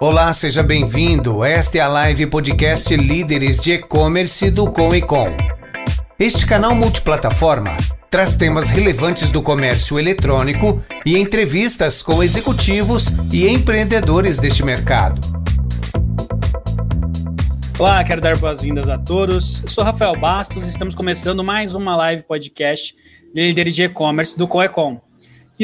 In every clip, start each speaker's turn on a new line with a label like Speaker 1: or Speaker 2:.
Speaker 1: Olá, seja bem-vindo. Esta é a live podcast Líderes de E-Commerce do Com e Com. Este canal multiplataforma traz temas relevantes do comércio eletrônico e entrevistas com executivos e empreendedores deste mercado.
Speaker 2: Olá, quero dar boas-vindas a todos. Eu sou Rafael Bastos e estamos começando mais uma live podcast de líderes de e-commerce do Coecom. E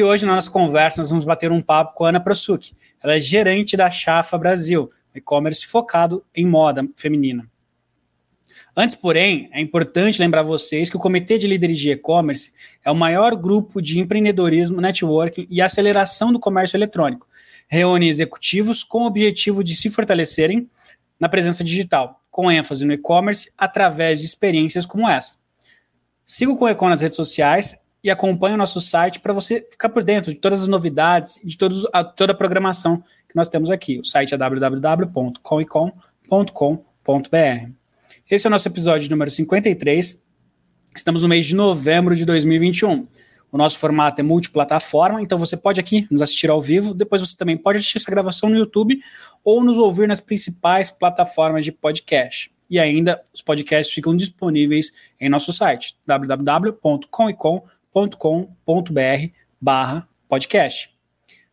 Speaker 2: hoje, na nossa conversa, nós vamos bater um papo com a Ana Prosuk. Ela é gerente da Chafa Brasil, e-commerce focado em moda feminina. Antes, porém, é importante lembrar vocês que o Comitê de Líderes de E-Commerce é o maior grupo de empreendedorismo, networking e aceleração do comércio eletrônico. Reúne executivos com o objetivo de se fortalecerem na presença digital, com ênfase no e-commerce através de experiências como essa. Siga o Coecon nas redes sociais e acompanhe o nosso site para você ficar por dentro de todas as novidades de todos, a, toda a programação que nós temos aqui. O site é www.comicom.com.br. Esse é o nosso episódio número 53. Estamos no mês de novembro de 2021. O nosso formato é multiplataforma, então você pode aqui nos assistir ao vivo, depois você também pode assistir essa gravação no YouTube ou nos ouvir nas principais plataformas de podcast. E ainda os podcasts ficam disponíveis em nosso site www.comicom.com.br com.br barra podcast.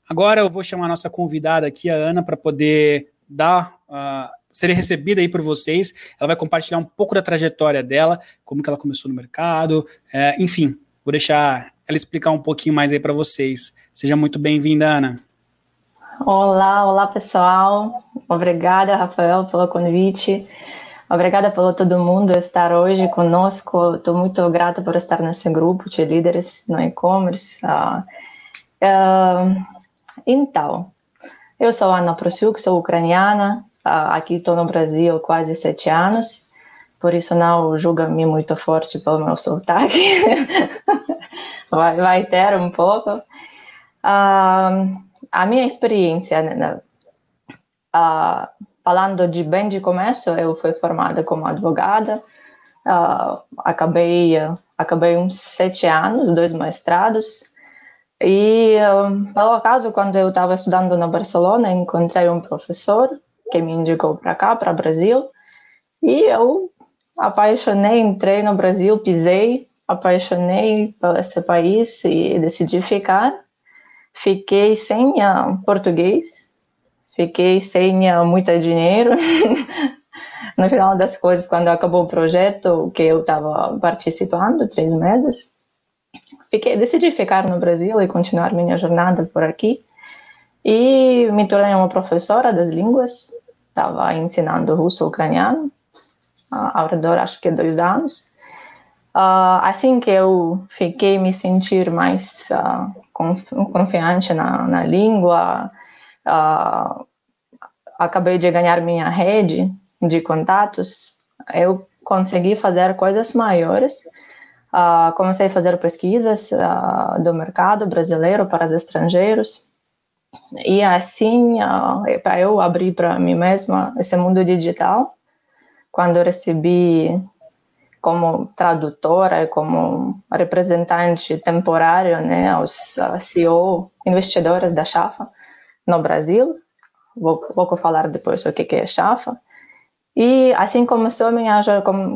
Speaker 2: Agora eu vou chamar a nossa convidada aqui, a Ana, para poder dar, uh, ser recebida aí por vocês. Ela vai compartilhar um pouco da trajetória dela, como que ela começou no mercado, é, enfim, vou deixar ela explicar um pouquinho mais aí para vocês. Seja muito bem-vinda, Ana.
Speaker 3: Olá, olá pessoal. Obrigada, Rafael, pelo convite. Obrigada por todo mundo estar hoje conosco. Estou muito grata por estar nesse grupo de líderes no e-commerce. Uh, uh, então, eu sou Ana Prosiuk, sou ucraniana. Uh, aqui estou no Brasil quase sete anos. Por isso não julga-me muito forte pelo meu sotaque. vai, vai ter um pouco. a minha experiência né, falando de bem de começo, eu fui formada como advogada, uh, acabei, uh, acabei uns sete anos, dois mestrados, e uh, pelo acaso, quando eu estava estudando na Barcelona, encontrei um professor que me indicou para cá, para o Brasil, e eu apaixonei, entrei no Brasil, pisei, apaixonei por esse país e decidi ficar. Fiquei sem português, Fiquei sem uh, muito dinheiro. no final das coisas, quando acabou o projeto que eu estava participando, três meses, fiquei, decidi ficar no Brasil e continuar minha jornada por aqui. E me tornei uma professora das línguas. Estava ensinando russo ucraniano ao redor, acho que dois anos. Uh, assim que eu fiquei me sentir mais uh, confiante na, na língua, uh, acabei de ganhar minha rede de contatos, eu consegui fazer coisas maiores. Uh, comecei a fazer pesquisas uh, do mercado brasileiro para os estrangeiros. E assim, uh, eu abri para mim mesma esse mundo digital. Quando eu recebi como tradutora, como representante temporário, né, os CEO, investidores da Chafa no Brasil, vou, vou falar depois o que, que é Chafa. E assim começou a minha,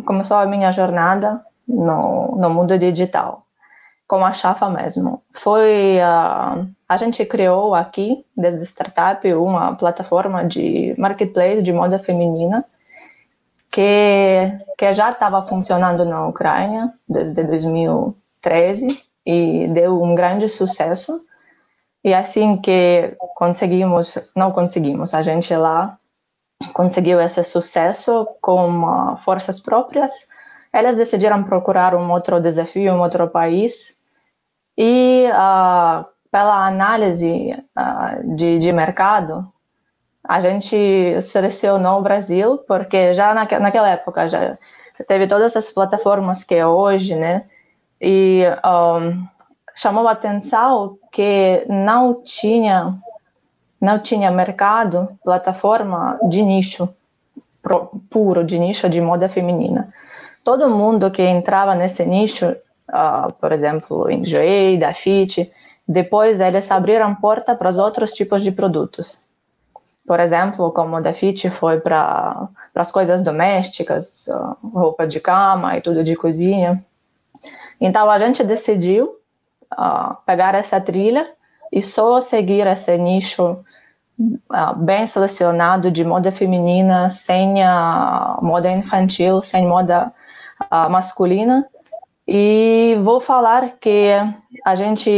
Speaker 3: começou a minha jornada no, no mundo digital, com a Chafa mesmo. Foi, uh, a gente criou aqui, desde startup, uma plataforma de marketplace de moda feminina, que, que já estava funcionando na Ucrânia desde 2013 e deu um grande sucesso. E assim que conseguimos, não conseguimos, a gente lá conseguiu esse sucesso com forças próprias, elas decidiram procurar um outro desafio, um outro país. E uh, pela análise uh, de, de mercado, a gente selecionou o Brasil, porque já naque, naquela época já teve todas essas plataformas que é hoje, né? E um, chamou a atenção que não tinha não tinha mercado, plataforma de nicho puro, de nicho de moda feminina. Todo mundo que entrava nesse nicho, uh, por exemplo, Enjoy, da Fit, depois eles abriram porta para os outros tipos de produtos. por exemplo, como o Dafit foi para as coisas domésticas, roupa de cama e tudo de cozinha. Então a gente decidiu uh, pegar essa trilha e só seguir esse nicho uh, bem selecionado de moda feminina, sem uh, moda infantil, sem moda masculina. E vou falar que a gente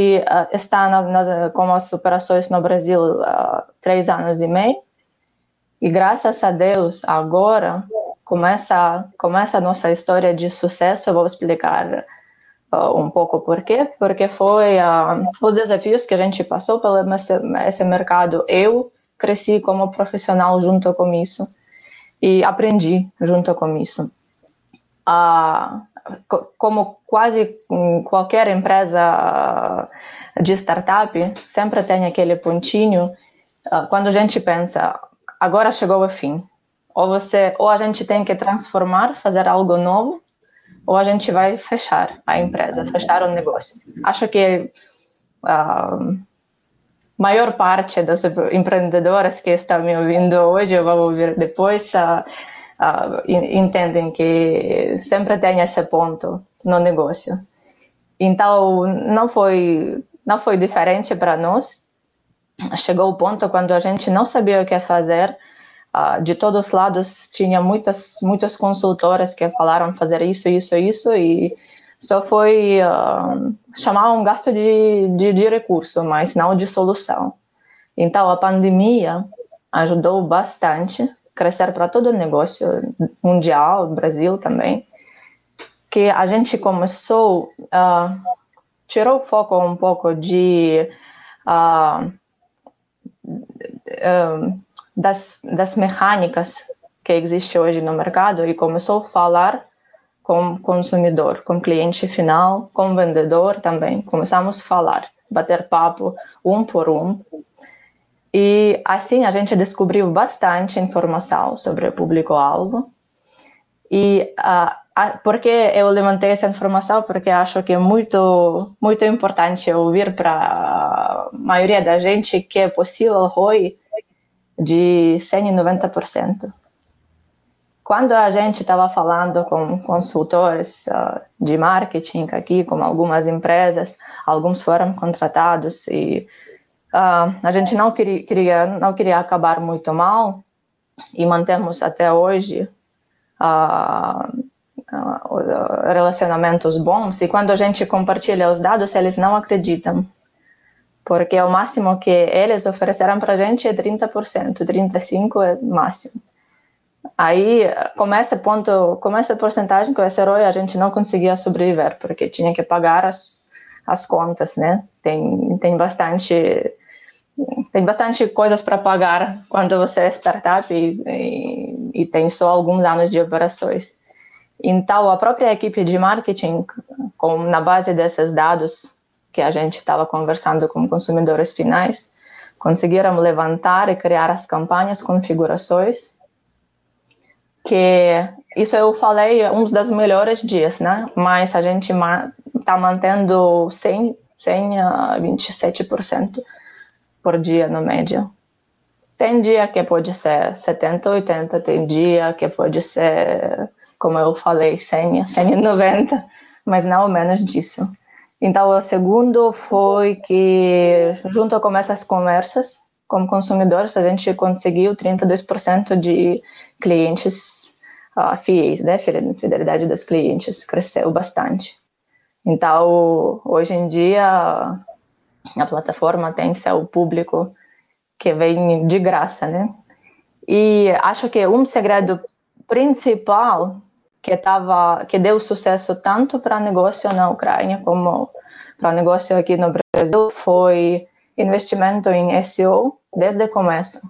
Speaker 3: está na, com as operações no Brasil há três anos e meio. E graças a Deus, agora começa, começa a nossa história de sucesso. Eu vou explicar uh, um pouco por quê. Porque foi uh, os desafios que a gente passou pelo esse, mercado. Eu cresci como profissional junto com isso e aprendi junto com isso. Uh, como quase qualquer empresa de startup, sempre tem aquele pontinho quando a gente pensa, agora chegou o fim. Ou você, ou a gente tem que transformar, fazer algo novo, ou a gente vai fechar a empresa, fechar o negócio. Acho que a maior parte das empreendedoras que estão me ouvindo hoje, eu vou ouvir depois, uh, uh, entendem que sempre tem esse ponto no negócio. Então, não foi, não foi diferente para nós. Chegou o ponto quando a gente não sabia o que fazer, Uh, de todos os lados tinha muitas muitas consultoras que falaram fazer isso isso isso e só foi uh, chamar um gasto de, de, de recurso mas não de solução. Então a pandemia ajudou bastante crescer para todo o negócio mundial Brasil também que a gente começou uh, tirou o foco um pouco de uh, das, das mecânicas que existe hoje no mercado e começou a falar com consumidor, com cliente final, com vendedor também. Começamos a falar, bater papo um por um. E assim a gente descobriu bastante informação sobre o público-alvo. E uh, porque eu levantei essa informação porque acho que é muito muito importante ouvir para a maioria da gente que é possível ROI de 190%. Quando a gente estava falando com consultores uh, de marketing aqui, com algumas empresas, alguns foram contratados e uh, a gente não queria, queria, não queria acabar muito mal e mantemos até hoje uh, relacionamentos bons. E quando a gente compartilha os dados, eles não acreditam porque o máximo que eles ofereceram para a gente é 30%, 35% é máximo. Aí começa ponto, começa a porcentagem que esse herói a gente não conseguia sobreviver, porque tinha que pagar as, as contas, né? Tem, tem bastante tem bastante coisas para pagar quando você é startup e, e, e, tem só alguns anos de operações. Então, a própria equipe de marketing, com, na base desses dados, que a gente estava conversando com consumidores finais, conseguiram levantar e criar as campanhas, configurações, que isso eu falei um dos melhores dias, né? Mas a gente está mantendo 100, 100 a 27% por dia no média. Tem dia que pode ser 70, 80, tem dia que pode ser, como eu falei, 100, 190, mas não menos disso. Então, o segundo foi que, junto com essas conversas com consumidores, a gente conseguiu 32% de clientes uh, fiéis, né? Fidelidade dos clientes cresceu bastante. Então, hoje em dia, a plataforma tem seu público que vem de graça, né? E acho que um segredo principal que tava que deu sucesso tanto para negócio na Ucrânia como para negócio aqui no Brasil foi investimento em SEO desde o começo.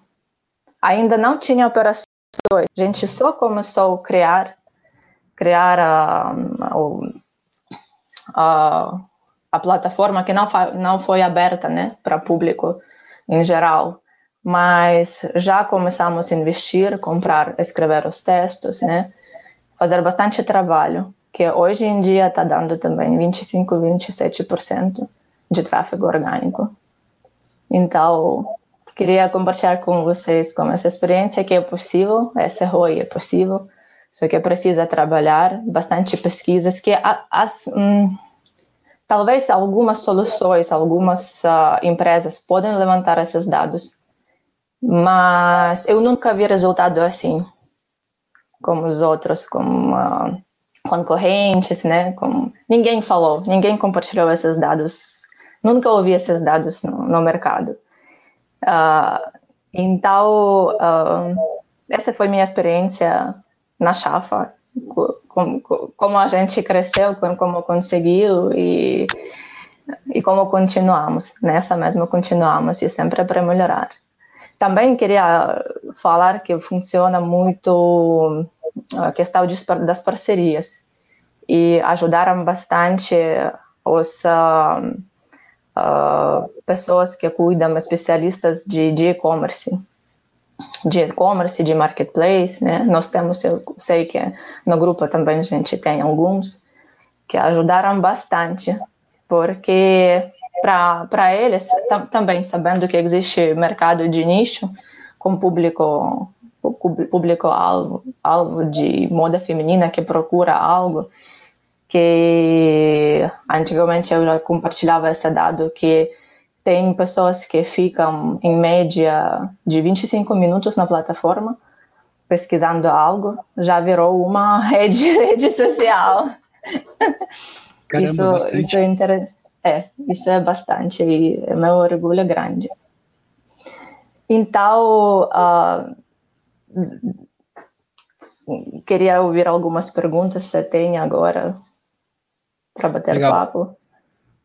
Speaker 3: Ainda não tinha operações, a gente só começou a criar criar a, a, a plataforma que não, não foi aberta né, para público em geral, mas já começamos a investir, comprar, escrever os textos, né? Fazer bastante trabalho, que hoje em dia está dando também 25, 27% de tráfego orgânico. Então, queria compartilhar com vocês como essa experiência que é possível, esse ROI é possível, só que precisa trabalhar bastante pesquisas que as, hum, talvez algumas soluções, algumas uh, empresas podem levantar esses dados, mas eu nunca vi resultado assim como os outros, como uh, concorrentes, né? Como ninguém falou, ninguém compartilhou esses dados, nunca ouvi esses dados no, no mercado. Uh, então, uh, essa foi minha experiência na Chafa, como, como a gente cresceu, como conseguiu e, e como continuamos, nessa mesma continuamos e sempre para melhorar. Também queria falar que funciona muito a questão de, das parcerias e ajudaram bastante os uh, uh, pessoas que cuidam, especialistas de e-commerce, de e-commerce, de marketplace, né? Nós temos, eu sei que no grupo também a gente tem alguns que ajudaram bastante, porque para eles também sabendo que existe mercado de nicho com público público alvo, alvo de moda feminina que procura algo que antigamente eu já compartilhava esse dado que tem pessoas que ficam em média de 25 minutos na plataforma pesquisando algo, já virou uma rede, rede social.
Speaker 2: Caramba,
Speaker 3: isso, isso é interessante. É, isso é bastante e é meu orgulho grande. Então, uh, queria ouvir algumas perguntas se tem agora para bater Legal. papo.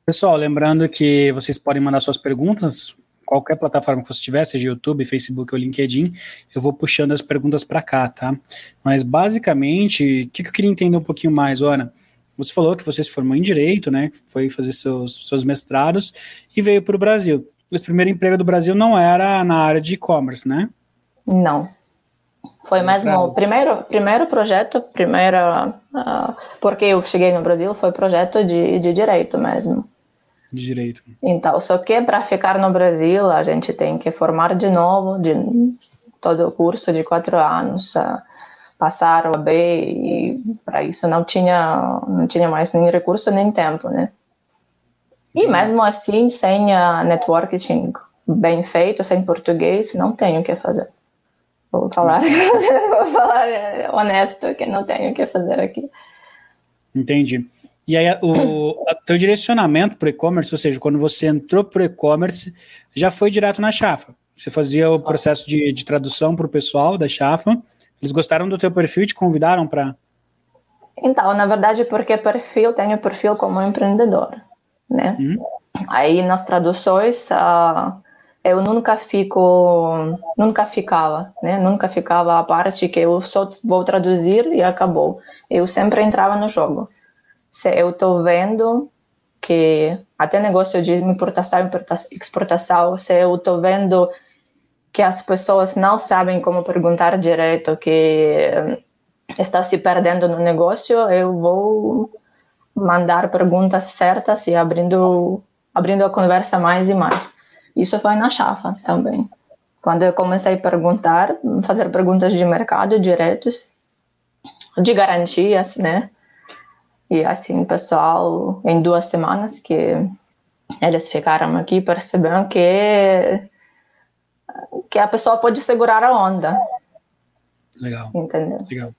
Speaker 2: Pessoal, lembrando que vocês podem mandar suas perguntas, qualquer plataforma que você tiver, seja YouTube, Facebook ou LinkedIn, eu vou puxando as perguntas para cá, tá? Mas basicamente, o que, que, eu queria entender um pouquinho mais, Ana? Você falou que você se formou em Direito, né? Foi fazer seus, seus mestrados e veio para o Brasil. Esse primeiro emprego do Brasil não era na área de e-commerce, né?
Speaker 3: Não. Foi mesmo o primeiro, primeiro projeto, primeira, uh, porque eu cheguei no Brasil, foi projeto de, de direito mesmo.
Speaker 2: De direito.
Speaker 3: Então, só que para ficar no Brasil, a gente tem que formar de novo, de todo o curso de quatro anos, uh, passar o AB, e para isso não tinha, não tinha mais nem recurso nem tempo, né? E mesmo assim, sem uh, networking bem feito, sem português, não tenho o que fazer. Vou falar, vou falar honesto que não tenho o que fazer aqui.
Speaker 2: Entendi. E aí, o teu direcionamento para o e-commerce, ou seja, quando você entrou para o e-commerce, já foi direto na Chafa. Você fazia o processo de, de tradução para o pessoal da Chafa. Eles gostaram do teu perfil e te convidaram para.
Speaker 3: Então, na verdade, porque perfil, tenho perfil como empreendedor, né? Hum. Aí nas traduções, uh, eu nunca fico, nunca ficava, né? Nunca ficava a parte que eu só vou traduzir e acabou. Eu sempre entrava no jogo. Se eu estou vendo que até negócio de importação e exportação, se eu estou vendo que as pessoas não sabem como perguntar direito, que está se perdendo no negócio, eu vou mandar perguntas certas e abrindo abrindo a conversa mais e mais. Isso foi na Chafa também. Quando eu comecei a perguntar, fazer perguntas de mercado diretos, de garantias, né? E assim, pessoal, em duas semanas que eles ficaram aqui, perceberam que que a pessoa pode segurar a onda.
Speaker 2: Legal.
Speaker 3: Entendeu?
Speaker 2: Legal.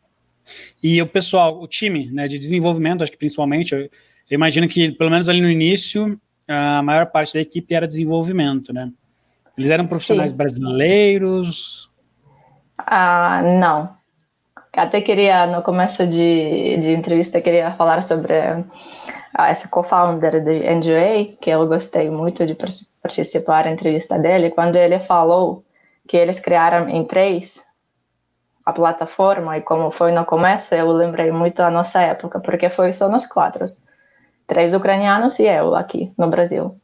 Speaker 2: E o pessoal, o time né, de desenvolvimento, acho que principalmente, eu, imagino que pelo menos ali no início, a maior parte da equipe era desenvolvimento, né? Eles eram profissionais Sim. brasileiros?
Speaker 3: Ah, não. Até queria, no começo de, de entrevista, queria falar sobre ah, esse co-founder de NGA, que eu gostei muito de participar da entrevista dele, quando ele falou que eles criaram em três a plataforma, e como foi no começo, eu lembrei muito a nossa época, porque foi só nós quatro três ucranianos e eu aqui no Brasil.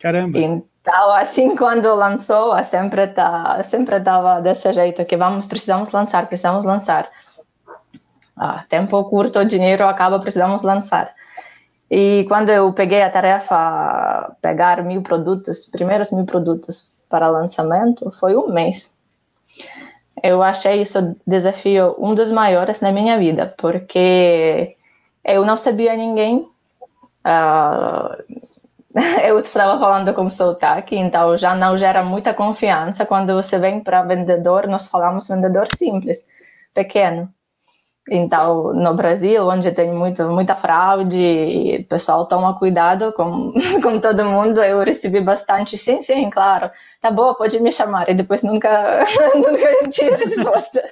Speaker 2: Caramba.
Speaker 3: Então, assim, quando lançou, sempre tá, sempre estava desse jeito, que vamos, precisamos lançar, precisamos lançar. Ah, tempo curto, dinheiro acaba, precisamos lançar. E quando eu peguei a tarefa, pegar mil produtos, primeiros mil produtos, para lançamento foi um mês. Eu achei isso desafio um dos maiores na minha vida, porque eu não sabia ninguém. Uh, eu estava falando com sotaque, então já não gera muita confiança. Quando você vem para vendedor, nós falamos vendedor simples, pequeno. Então, no Brasil, onde tem muito, muita fraude, o pessoal toma cuidado com, com todo mundo, eu recebi bastante, sim, sim, claro, tá bom, pode me chamar, e depois nunca, nunca tinha resposta.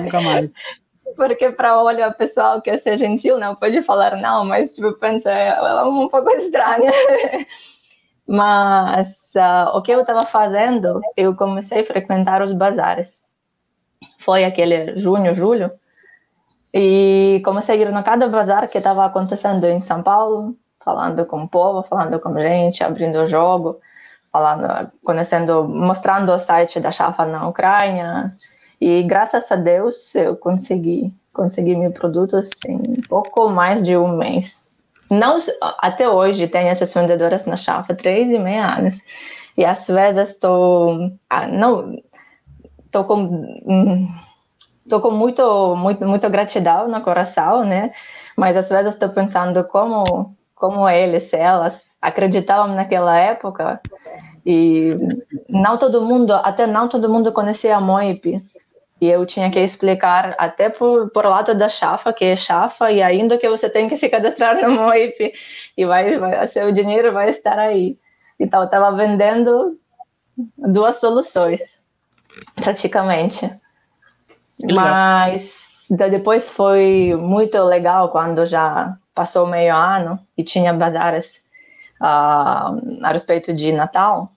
Speaker 2: Nunca mais.
Speaker 3: Porque para olhar o pessoal quer ser gentil, não pode falar não, mas tipo, pensa, ela é um pouco estranha. Mas uh, o que eu estava fazendo, eu comecei a frequentar os bazares. Foi aquele junho, julho, e comecei a ir no cada bazar que estava acontecendo em São Paulo, falando com o povo, falando com gente, abrindo o jogo, falando, conhecendo, mostrando o site da Chafa na Ucrânia. E graças a Deus eu consegui, consegui meu produto em pouco mais de um mês. Não, até hoje tem essas vendedoras na Chafa, três e meia anos. E às vezes estou, ah, não, estou com hum, estou com muito, muito, muito gratidão no coração, né? Mas às vezes estou pensando como, como eles, elas acreditavam naquela época e não todo mundo, até não todo mundo conhecia a Moip. E eu tinha que explicar até por, por lado da chafa, que é chafa, e ainda que você tem que se cadastrar no Moip, e vai, vai, seu dinheiro vai estar aí. Então, estava vendendo duas soluções, praticamente. Mas depois foi muito legal quando já passou meio ano e tinha bazares uh, a respeito de Natal.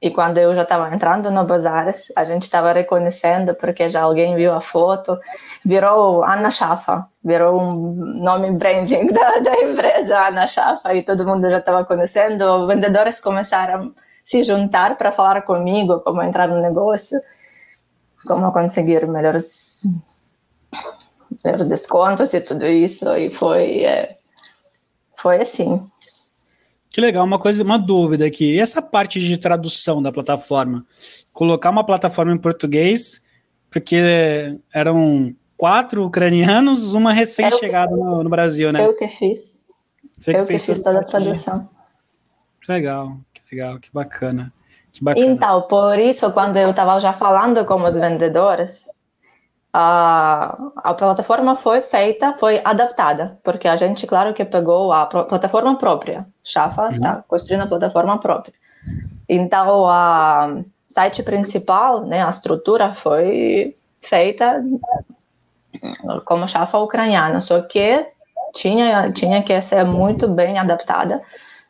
Speaker 3: E quando eu já estava entrando no bazares, a gente estava reconhecendo porque já alguém viu a foto, virou Ana Chafa, virou um nome branding da, da empresa Ana Chafa e todo mundo já estava conhecendo. Vendedores começaram a se juntar para falar comigo como entrar no negócio como conseguir melhores, melhores descontos e tudo isso, e foi, é, foi assim.
Speaker 2: Que legal, uma coisa, uma dúvida aqui. E essa parte de tradução da plataforma? Colocar uma plataforma em português, porque eram quatro ucranianos, uma recém-chegada no, no, Brasil, né?
Speaker 3: Eu que fiz. Você eu que, fez que fiz toda a tradução.
Speaker 2: Que legal, que legal, que bacana.
Speaker 3: Então, por isso, quando eu estava já falando com os vendedores, a, a plataforma foi feita, foi adaptada, porque a gente, claro que pegou a plataforma própria. Chafa uhum. está construindo a plataforma própria. Então, o site principal, né, a estrutura foi feita como Chafa ucraniana, só que tinha, tinha que ser muito bem adaptada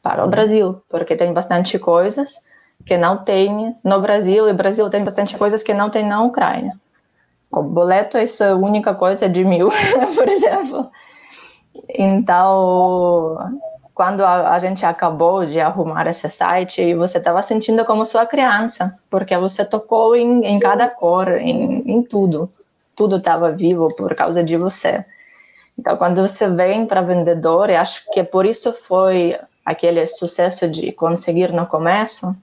Speaker 3: para o uhum. Brasil, porque tem bastante coisas que não tem no Brasil, e o Brasil tem bastante coisas que não tem na Ucrânia. O boleto, essa é única coisa de mil, por exemplo. Então, quando a, a, gente acabou de arrumar esse site, você estava sentindo como sua criança, porque você tocou em, em cada cor, em, em tudo. Tudo estava vivo por causa de você. Então, quando você vem para vendedor, e acho que por isso foi aquele sucesso de conseguir no começo,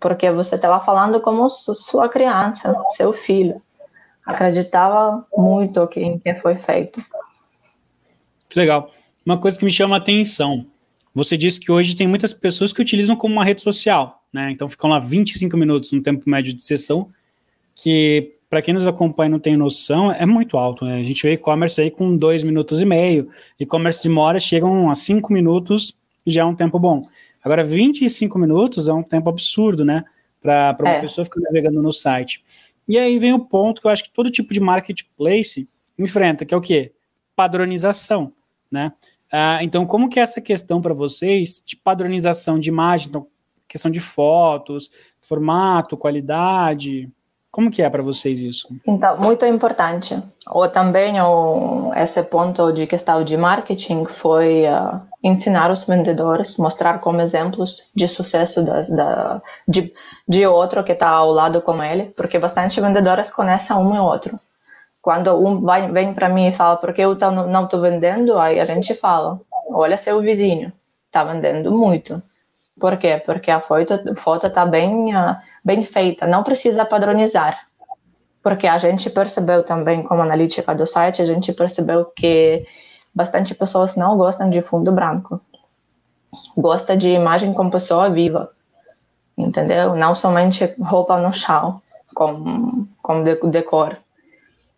Speaker 3: porque você estava falando como sua criança, seu filho. Acreditava muito em que foi feito.
Speaker 2: Que legal. Uma coisa que me chama a atenção. Você disse que hoje tem muitas pessoas que utilizam como uma rede social, né? Então ficam lá 25 minutos no tempo médio de sessão, que para quem nos acompanha e não tem noção, é muito alto, né? A gente vê e-commerce aí com dois minutos e meio, e-commerce de mora chegam a cinco minutos, já é um tempo bom. Agora, 25 minutos é um tempo absurdo, né? Para uma é. pessoa ficar navegando no site. E aí vem o ponto que eu acho que todo tipo de marketplace enfrenta, que é o quê? Padronização, né? Ah, então, como que é essa questão para vocês de padronização de imagem, então, questão de fotos, formato, qualidade, como que é para vocês isso?
Speaker 3: Então, muito importante. Ou também o, esse ponto de questão de marketing foi uh, ensinar os vendedores, mostrar como exemplos de sucesso das, da, de, de outro que está ao lado com ele, porque bastante vendedores conhecem um e outro. Quando um vai, vem para mim e fala, porque eu tô, não estou vendendo, aí a gente fala, olha seu vizinho, está vendendo muito. Por quê? Porque a foto está bem uh, bem feita, não precisa padronizar. Porque a gente percebeu também, como analítica do site, a gente percebeu que bastante pessoas não gostam de fundo branco. Gosta de imagem com pessoa viva, entendeu? Não somente roupa no chão, com, com decor.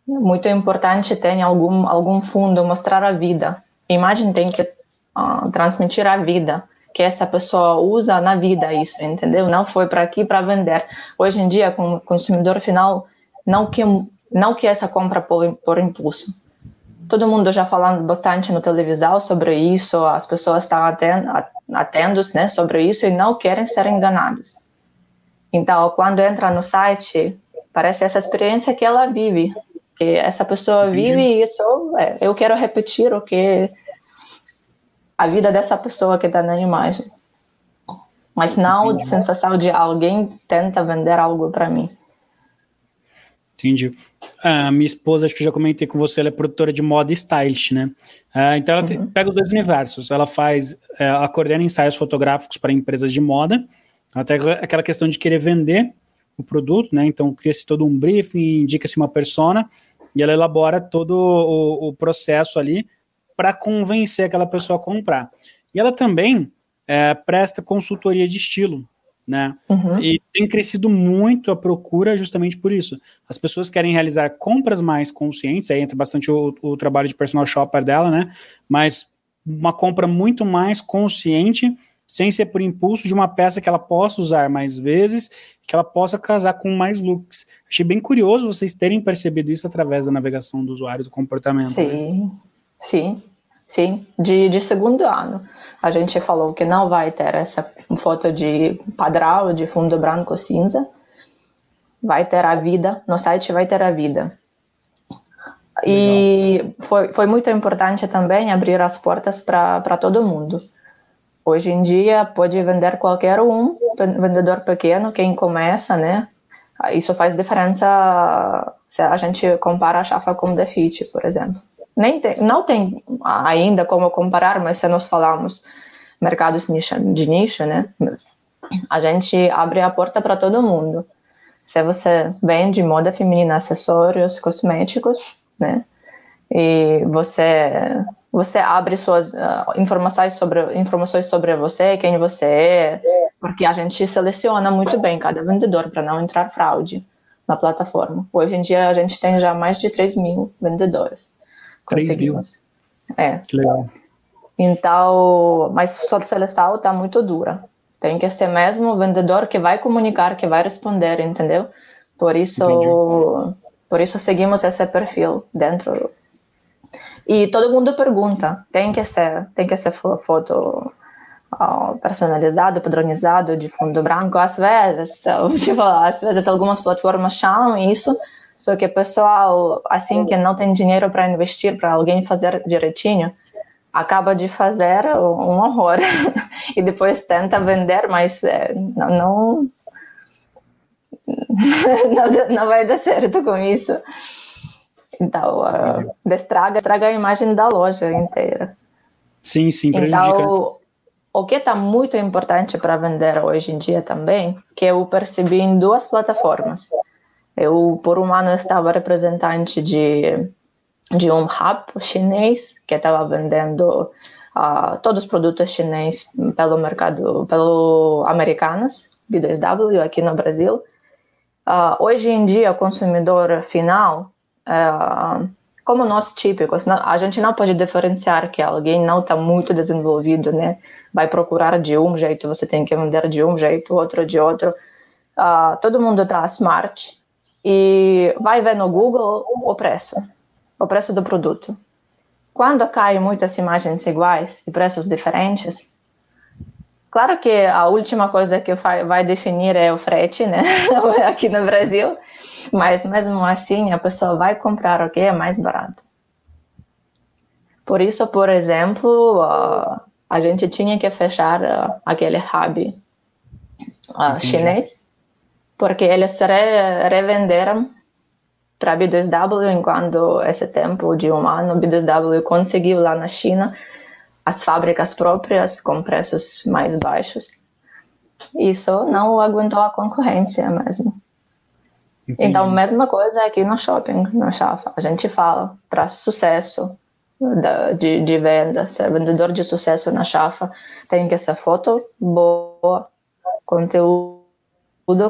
Speaker 3: Muito importante ter algum, algum fundo, mostrar a vida. A imagem tem que uh, transmitir a vida que essa pessoa usa na vida isso, entendeu? Não foi para aqui para vender. Hoje em dia, com o consumidor final, não que não que essa compra por, por impulso. Todo mundo já falando bastante no televisão sobre isso, as pessoas estão atentos, né, sobre isso e não querem ser enganados. Então, quando entra no site, parece essa experiência que ela vive, que essa pessoa Entendi. vive isso, é, eu quero repetir o que a vida dessa pessoa que está na imagem. Mas não a sensação de alguém tenta vender algo para mim.
Speaker 2: Entendi. A minha esposa, acho que eu já comentei com você, ela é produtora de moda e stylist, né? Uh, então ela uhum. pega os dois universos. Ela faz, ela coordena ensaios fotográficos para empresas de moda, até aquela questão de querer vender o produto, né? Então cria-se todo um briefing, indica-se uma persona e ela elabora todo o, o processo ali para convencer aquela pessoa a comprar. E ela também é, presta consultoria de estilo, né? Uhum. E tem crescido muito a procura justamente por isso. As pessoas querem realizar compras mais conscientes, aí entra bastante o, o trabalho de personal shopper dela, né? Mas uma compra muito mais consciente, sem ser por impulso de uma peça que ela possa usar mais vezes, que ela possa casar com mais looks. Achei bem curioso vocês terem percebido isso através da navegação do usuário, do comportamento.
Speaker 3: Sim, né? sim. Sim, de, de segundo ano. A gente falou que não vai ter essa foto de padrão, de fundo branco cinza. Vai ter a vida, no site vai ter a vida. E foi, foi muito importante também abrir as portas para todo mundo. Hoje em dia pode vender qualquer um, vendedor pequeno, quem começa, né? Isso faz diferença se a gente compara a chapa com Defit, por exemplo nem tem, não tem ainda como comparar, mas se nós falamos mercados de nicho, né? A gente abre a porta para todo mundo. Se você vende moda feminina, acessórios, cosméticos, né? E você você abre suas uh, informações sobre informações sobre você, quem você é, porque a gente seleciona muito bem cada vendedor para não entrar fraude na plataforma. Hoje em dia a gente tem já mais de 3 mil vendedores.
Speaker 2: 3 mil.
Speaker 3: É.
Speaker 2: Que legal.
Speaker 3: Então, mas sua seleção está muito dura. Tem que ser mesmo o vendedor que vai comunicar, que vai responder, entendeu? Por isso, Entendi. por isso seguimos esse perfil dentro. E todo mundo pergunta, tem que ser, tem que ser foto personalizado, padronizado, de fundo branco. Às vezes, tipo, às vezes algumas plataformas chamam isso, só que o pessoal, assim que não tem dinheiro para investir, para alguém fazer direitinho, acaba de fazer um horror e depois tenta vender, mas é, não, não, não vai dar certo com isso. Então, uh, estraga, estraga a imagem da loja inteira.
Speaker 2: Sim, sim, prejudica.
Speaker 3: Então, o que está muito importante para vender hoje em dia também, que eu percebi em duas plataformas. Eu, por um ano, estava representante de, de um hub chinês que estava vendendo uh, todos os produtos chineses pelo mercado, pelo Americanas, B2W, aqui no Brasil. Uh, hoje em dia, o consumidor final, uh, como nós típicos, a gente não pode diferenciar que alguém não está muito desenvolvido, né? Vai procurar de um jeito, você tem que vender de um jeito, outro de outro. Uh, todo mundo está smart, e vai ver no Google o preço, o preço do produto. Quando caem muitas imagens iguais e preços diferentes, claro que a última coisa que vai definir é o frete, né, aqui no Brasil, mas mesmo assim a pessoa vai comprar o que é mais barato. Por isso, por exemplo, a gente tinha que fechar aquele hub chinês porque eles re revenderam para B2W, enquanto esse tempo de um ano, B2W conseguiu lá na China as fábricas próprias com preços mais baixos. Isso não aguentou a concorrência mesmo. Entendi. Então, mesma coisa aqui no shopping, na Chafa. A gente fala para sucesso da, de, de venda, ser vendedor de sucesso na Chafa, tem que ser foto boa, conteúdo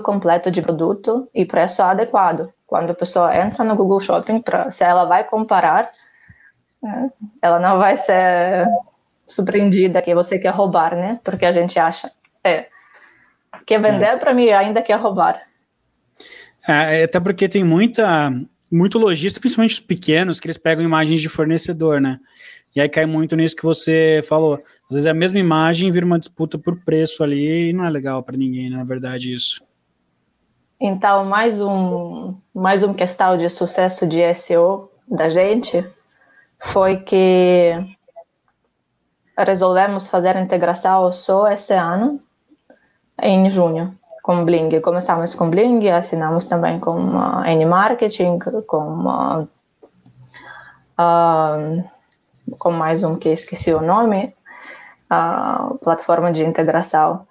Speaker 3: completo de produto e preço adequado. Quando a pessoa entra no Google Shopping, pra, se ela vai comparar, né, ela não vai ser surpreendida que você quer roubar, né? Porque a gente acha, é, quer vender é. para mim ainda quer roubar.
Speaker 2: É, até porque tem muita, muito lojista, principalmente os pequenos, que eles pegam imagens de fornecedor, né? E aí cai muito nisso que você falou. Às vezes é a mesma imagem vira uma disputa por preço ali e não é legal para ninguém, na verdade, isso.
Speaker 3: Então, mais um, mais um questão de sucesso de SEO da gente foi que resolvemos fazer a integração só esse ano, em junho com Bling. Começamos com Bling, assinamos também com uh, N Marketing, com, uh, uh, com mais um que esqueci o nome, uh, plataforma de integração.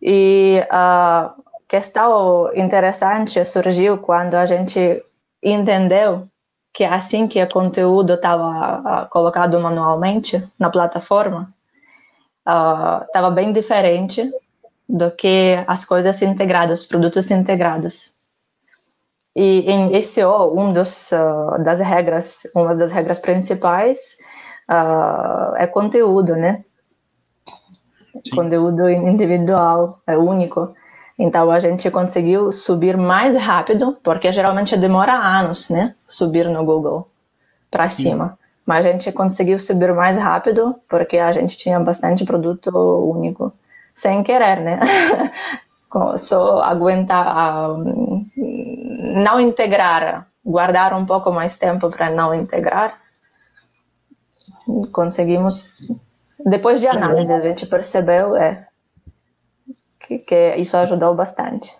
Speaker 3: E a questão interessante surgiu quando a gente entendeu que assim que o conteúdo estava colocado manualmente na plataforma, estava uh, bem diferente do que as coisas integradas, os produtos integrados. E em SEO, um dos uh, das regras, uma das regras principais uh, é conteúdo, né? Sim. Conteúdo individual, é único. Então a gente conseguiu subir mais rápido, porque geralmente demora anos, né? Subir no Google para cima. Mas a gente conseguiu subir mais rápido porque a gente tinha bastante produto único sem querer, né? Só aguentar, não integrar, guardar um pouco mais tempo para não integrar. Conseguimos, depois de análise, a gente percebeu é, que, que isso ajudou bastante.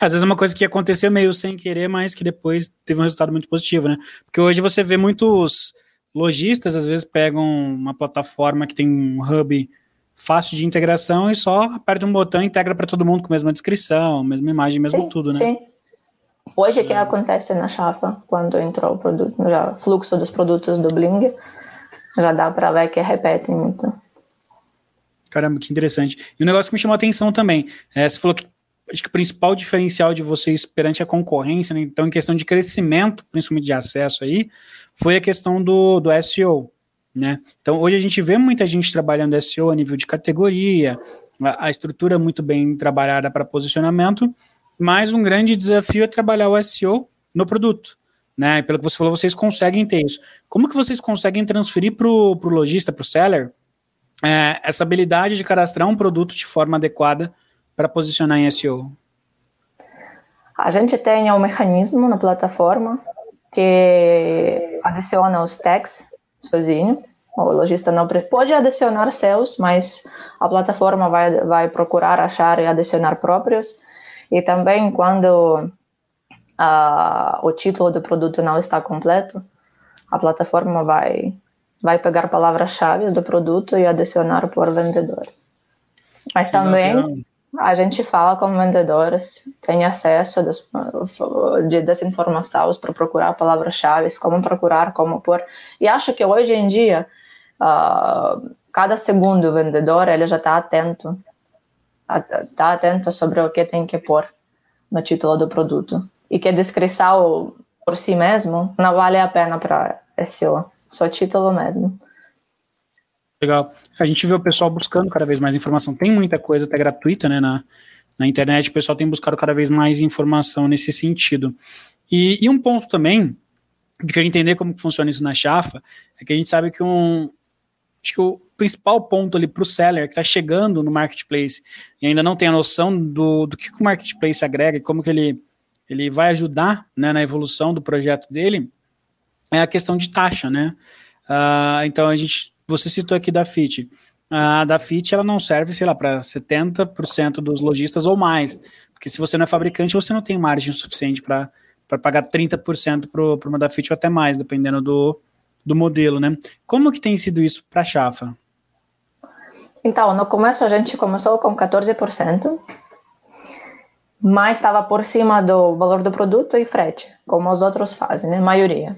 Speaker 2: Às vezes é uma coisa que aconteceu meio sem querer, mas que depois teve um resultado muito positivo, né? Porque hoje você vê muitos lojistas, às vezes pegam uma plataforma que tem um hub fácil de integração e só aperta um botão e integra para todo mundo com a mesma descrição, mesma imagem, mesmo sim, tudo, né? Sim.
Speaker 3: Hoje que acontece na chapa, quando entrou o produto, já fluxo dos produtos do Bling, já dá para ver que repete muito.
Speaker 2: Caramba, que interessante. E um negócio que me chamou a atenção também, é, você falou que acho que o principal diferencial de vocês perante a concorrência, né, então em questão de crescimento, principalmente de acesso aí, foi a questão do, do SEO. Né? Então, hoje a gente vê muita gente trabalhando SEO a nível de categoria, a, a estrutura muito bem trabalhada para posicionamento, mas um grande desafio é trabalhar o SEO no produto. Né? Pelo que você falou, vocês conseguem ter isso. Como que vocês conseguem transferir para o lojista, para o seller, é, essa habilidade de cadastrar um produto de forma adequada para posicionar em SEO?
Speaker 3: A gente tem um mecanismo na plataforma que adiciona os tags sozinho. O lojista não pode adicionar seus, mas a plataforma vai, vai procurar achar e adicionar próprios. E também quando uh, o título do produto não está completo, a plataforma vai, vai pegar palavras-chave do produto e adicionar por vendedor. Mas também a gente fala com vendedores, tem acesso das, de, das informações para procurar palavras-chave, como procurar, como pôr. E acho que hoje em dia, uh, cada segundo vendedor ele já está atento, está atento sobre o que tem que pôr no título do produto. E que a descrição por si mesmo não vale a pena para SEO, só título mesmo.
Speaker 2: Legal. A gente vê o pessoal buscando cada vez mais informação. Tem muita coisa até gratuita, né, na, na internet. O pessoal tem buscado cada vez mais informação nesse sentido. E, e um ponto também, de querer entender como funciona isso na chafa, é que a gente sabe que um, acho que o principal ponto ali para o seller que está chegando no marketplace e ainda não tem a noção do, do que o marketplace agrega e como que ele, ele vai ajudar né, na evolução do projeto dele, é a questão de taxa, né? Uh, então a gente você citou aqui da FIT. A da FIT ela não serve, sei lá, para 70% dos lojistas ou mais. Porque se você não é fabricante, você não tem margem suficiente para pagar 30% para uma da FIT ou até mais, dependendo do, do modelo, né? Como que tem sido isso para a Chafa?
Speaker 3: Então, no começo a gente começou com 14%, mas estava por cima do valor do produto e frete, como os outros fazem, né? Maioria.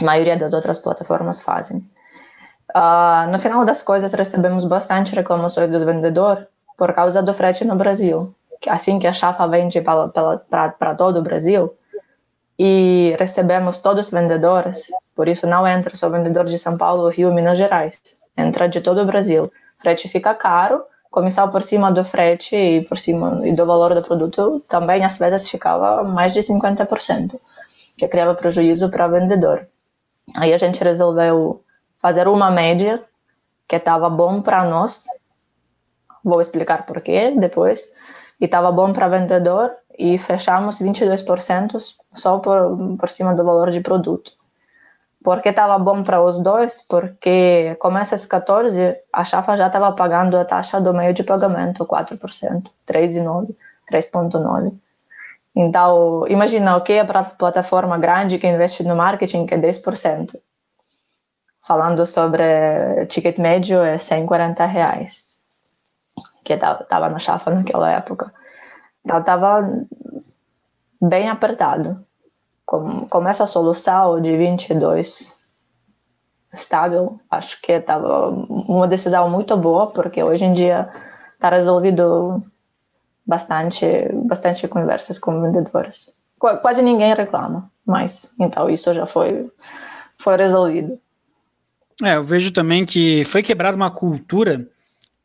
Speaker 3: A maioria das outras plataformas fazem. Uh, no final das coisas, recebemos bastante reclamações do vendedor por causa do frete no Brasil. Assim que a Chafa vende para todo o Brasil, e recebemos todos os vendedores, por isso não entra só vendedor de São Paulo, Rio, Minas Gerais, entra de todo o Brasil. Frete fica caro, comissão por cima do frete e por cima e do valor do produto também às vezes ficava mais de 50%, que criava prejuízo para o vendedor. Aí a gente resolveu fazer uma média que estava bom para nós, vou explicar por quê depois, e estava bom para vendedor e fechamos 22% só por, por cima do valor de produto. Porque estava bom para os dois, porque com essas 14, a Chafa já estava pagando a taxa do meio de pagamento, 4%, 3,9%, 3,9%. Então, imagina o que é para plataforma grande que investe no marketing, que é 10%. Falando sobre ticket médio, é 140 reais, que estava na Chafa naquela época. Então, estava bem apertado. Com, com essa solução de 22 estável, acho que estava uma decisão muito boa, porque hoje em dia está resolvido bastante, bastante conversas com vendedores. Quase ninguém reclama, mas então isso já foi, foi resolvido.
Speaker 2: É, eu vejo também que foi quebrada uma cultura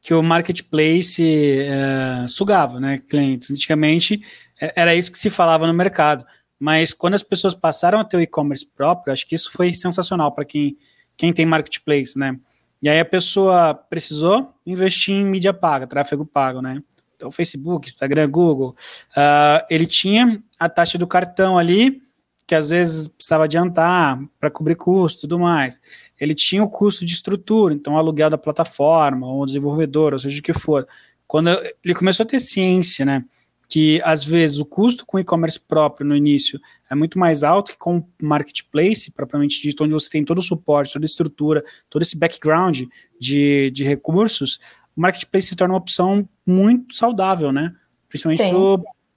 Speaker 2: que o marketplace é, sugava, né, clientes. Antigamente é, era isso que se falava no mercado, mas quando as pessoas passaram a ter o e-commerce próprio, acho que isso foi sensacional para quem, quem tem marketplace, né? E aí a pessoa precisou investir em mídia paga, tráfego pago, né? Então, Facebook, Instagram, Google. Uh, ele tinha a taxa do cartão ali, que às vezes precisava adiantar para cobrir custo e tudo mais. Ele tinha o custo de estrutura, então aluguel da plataforma, ou desenvolvedor, ou seja o que for. Quando ele começou a ter ciência, né, que às vezes o custo com e-commerce próprio no início é muito mais alto que com marketplace, propriamente dito, onde você tem todo o suporte, toda a estrutura, todo esse background de, de recursos, o marketplace se torna uma opção muito saudável, né? Principalmente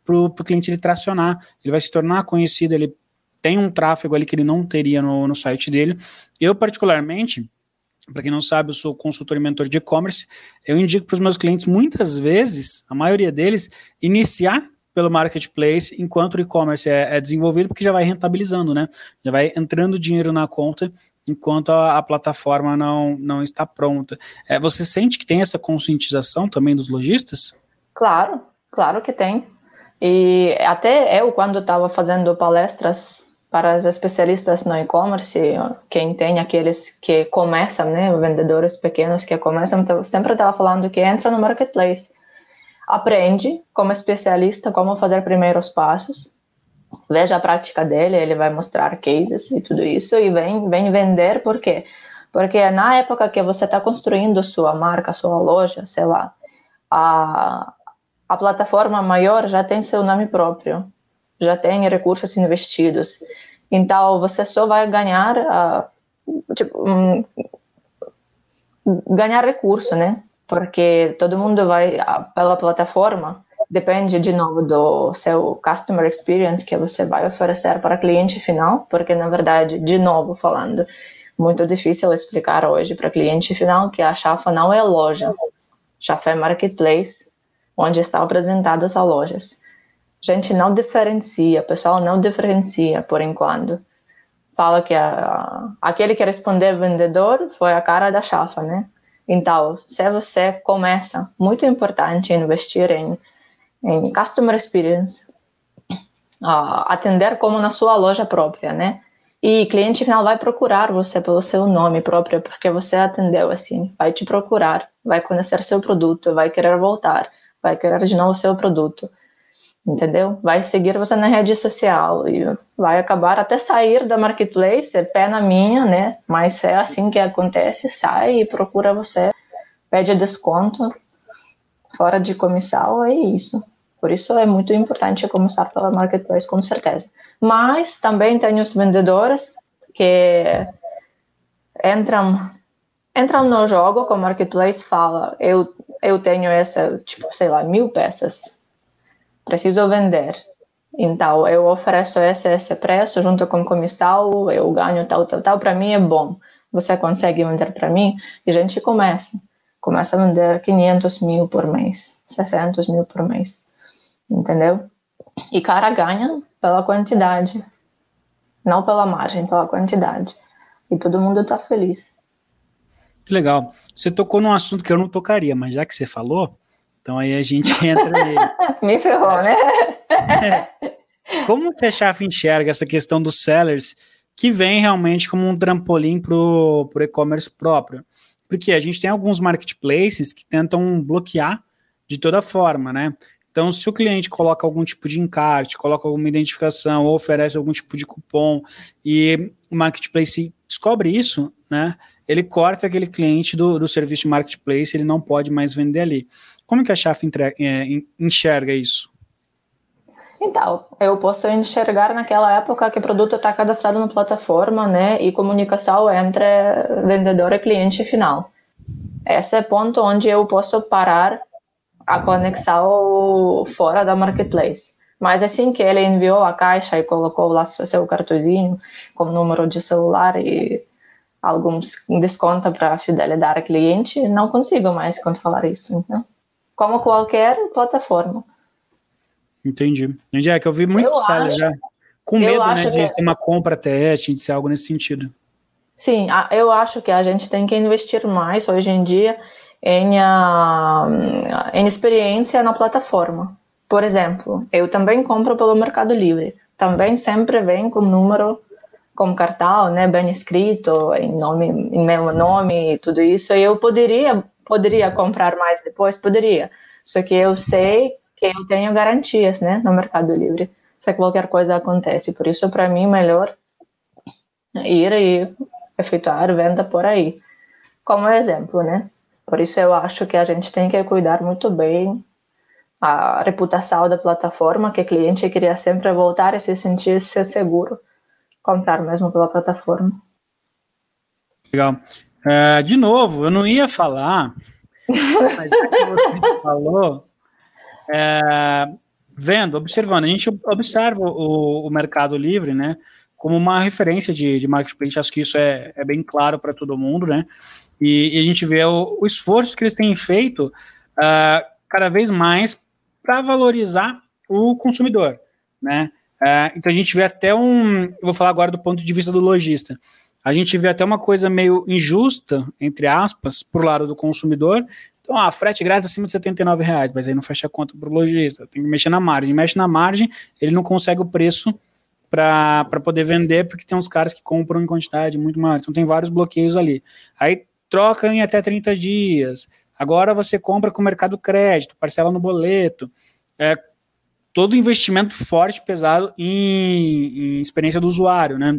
Speaker 2: para o cliente ele tracionar. Ele vai se tornar conhecido, ele tem um tráfego ali que ele não teria no, no site dele. Eu, particularmente, para quem não sabe, eu sou consultor e mentor de e-commerce. Eu indico para os meus clientes, muitas vezes, a maioria deles, iniciar pelo marketplace enquanto o e-commerce é, é, desenvolvido, porque já vai rentabilizando, né? Já vai entrando dinheiro na conta enquanto a, a plataforma não, não está pronta. É, você sente que tem essa conscientização também dos lojistas?
Speaker 3: Claro, claro que tem. E até eu, quando estava fazendo palestras para os especialistas no e-commerce, quem tem aqueles que começam, né, vendedores pequenos que começam, sempre estava falando que entra no marketplace, aprende como especialista como fazer primeiros passos, veja a prática dele, ele vai mostrar cases e tudo isso e vem, vem vender, por quê? Porque na época que você está construindo sua marca, sua loja, sei lá, a, a plataforma maior já tem seu nome próprio já tem recursos investidos. Então, você só vai ganhar, uh, tipo, um, ganhar recurso, né? Porque todo mundo vai pela plataforma, depende de novo do seu customer experience que você vai oferecer para cliente final, porque na verdade, de novo falando, muito difícil explicar hoje para cliente final que a Chafa não é loja, Chafa é marketplace, onde estão apresentadas as lojas gente não diferencia, o pessoal não diferencia por enquanto. Fala que a, aquele que responder vendedor foi a cara da chafa, né? Então, se você começa, muito importante investir em, em customer experience, uh, atender como na sua loja própria, né? E cliente final vai procurar você pelo seu nome próprio, porque você atendeu assim, vai te procurar, vai conhecer seu produto, vai querer voltar, vai querer de novo seu produto entendeu? Vai seguir você na rede social e vai acabar até sair da marketplace, é pé na minha, né? Mas é assim que acontece, sai e procura você, pede desconto, fora de comissão, é isso. Por isso é muito importante começar pela marketplace, com certeza. Mas também tem os vendedores que entram entram no jogo com o marketplace fala eu eu tenho essa tipo sei lá mil peças preciso vender. Então, eu ofereço esse, esse preço junto com comissão, eu ganho tal, tal, tal, para mim é bom. Você consegue vender para mim? E a gente começa. Começa a vender 500 mil por mês, 600 mil por mês. Entendeu? E cara ganha pela quantidade, não pela margem, pela quantidade. E todo mundo está feliz.
Speaker 2: Que legal. Você tocou num assunto que eu não tocaria, mas já que você falou, então aí a gente entra nele.
Speaker 3: Me ferrou, né?
Speaker 2: É. Como que a Chaf enxerga essa questão dos sellers que vem realmente como um trampolim para o e-commerce próprio? Porque a gente tem alguns marketplaces que tentam bloquear de toda forma, né? Então, se o cliente coloca algum tipo de encarte, coloca alguma identificação ou oferece algum tipo de cupom e o marketplace descobre isso, né? Ele corta aquele cliente do, do serviço de marketplace, ele não pode mais vender ali. Como que a Chaf é, enxerga isso?
Speaker 3: Então, eu posso enxergar naquela época que o produto está cadastrado na plataforma, né, e comunicação entre vendedor e cliente final. Esse é o ponto onde eu posso parar a conexão fora da marketplace. Mas assim que ele enviou a caixa e colocou lá seu cartãozinho com número de celular e alguns desconto para fidelidade ao cliente, não consigo mais falar isso. Então, como qualquer plataforma.
Speaker 2: Entendi. Entendi. É que eu vi muito seller já com medo né, de ser uma compra teste, de ser algo nesse sentido.
Speaker 3: Sim, eu acho que a gente tem que investir mais hoje em dia em, uh, em experiência na plataforma. Por exemplo, eu também compro pelo Mercado Livre. Também sempre vem com número, com cartão, né, bem escrito, em nome, em meu nome e tudo isso. E eu poderia, poderia comprar mais depois, poderia. Só que eu sei que eu tenho garantias, né, no Mercado Livre. Se qualquer coisa acontece, por isso para mim melhor ir e efetuar venda por aí. Como exemplo, né? Por isso eu acho que a gente tem que cuidar muito bem a reputação da plataforma, que o cliente queria sempre voltar e se sentir -se seguro comprar mesmo pela plataforma.
Speaker 2: Legal. É, de novo, eu não ia falar, mas que você falou, é, vendo, observando, a gente observa o, o, Mercado Livre, né, como uma referência de, de marketplace, acho que isso é, é bem claro para todo mundo, né, e, e, a gente vê o, o, esforço que eles têm feito uh, cada vez mais para valorizar o consumidor, né, uh, então a gente vê até um, vou falar agora do ponto de vista do lojista, a gente vê até uma coisa meio injusta, entre aspas, por lado do consumidor, então, ah, frete grátis acima de 79 reais, mas aí não fecha a conta para o lojista, tem que mexer na margem. Mexe na margem, ele não consegue o preço para poder vender, porque tem uns caras que compram em quantidade muito maior. Então, tem vários bloqueios ali. Aí troca em até 30 dias. Agora você compra com o mercado crédito, parcela no boleto. É, todo investimento forte, pesado em, em experiência do usuário, né?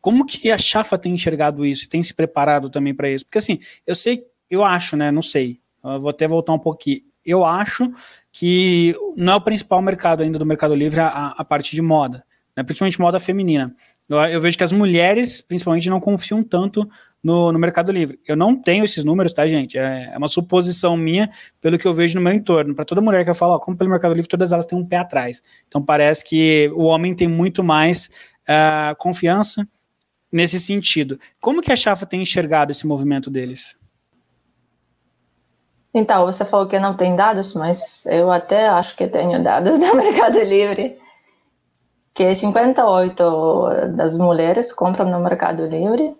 Speaker 2: Como que a Chafa tem enxergado isso e tem se preparado também para isso? Porque assim, eu sei eu acho, né? Não sei. Vou até voltar um pouquinho. Eu acho que não é o principal mercado ainda do Mercado Livre a, a parte de moda, né? principalmente moda feminina. Eu, eu, vejo que as mulheres, principalmente, não confiam tanto no, no Mercado Livre. Eu não tenho esses números, tá, gente? É, é uma suposição minha pelo que eu vejo no meu entorno. Para toda mulher que eu falo, ó, como pelo Mercado Livre, todas elas têm um pé atrás. Então parece que o homem tem muito mais uh, confiança nesse sentido. Como que a Chafa tem enxergado esse movimento deles?
Speaker 3: Então, você falou que não tem dados, mas eu até acho que tenho dados do Mercado Livre. Que 58 das mulheres compram no Mercado Livre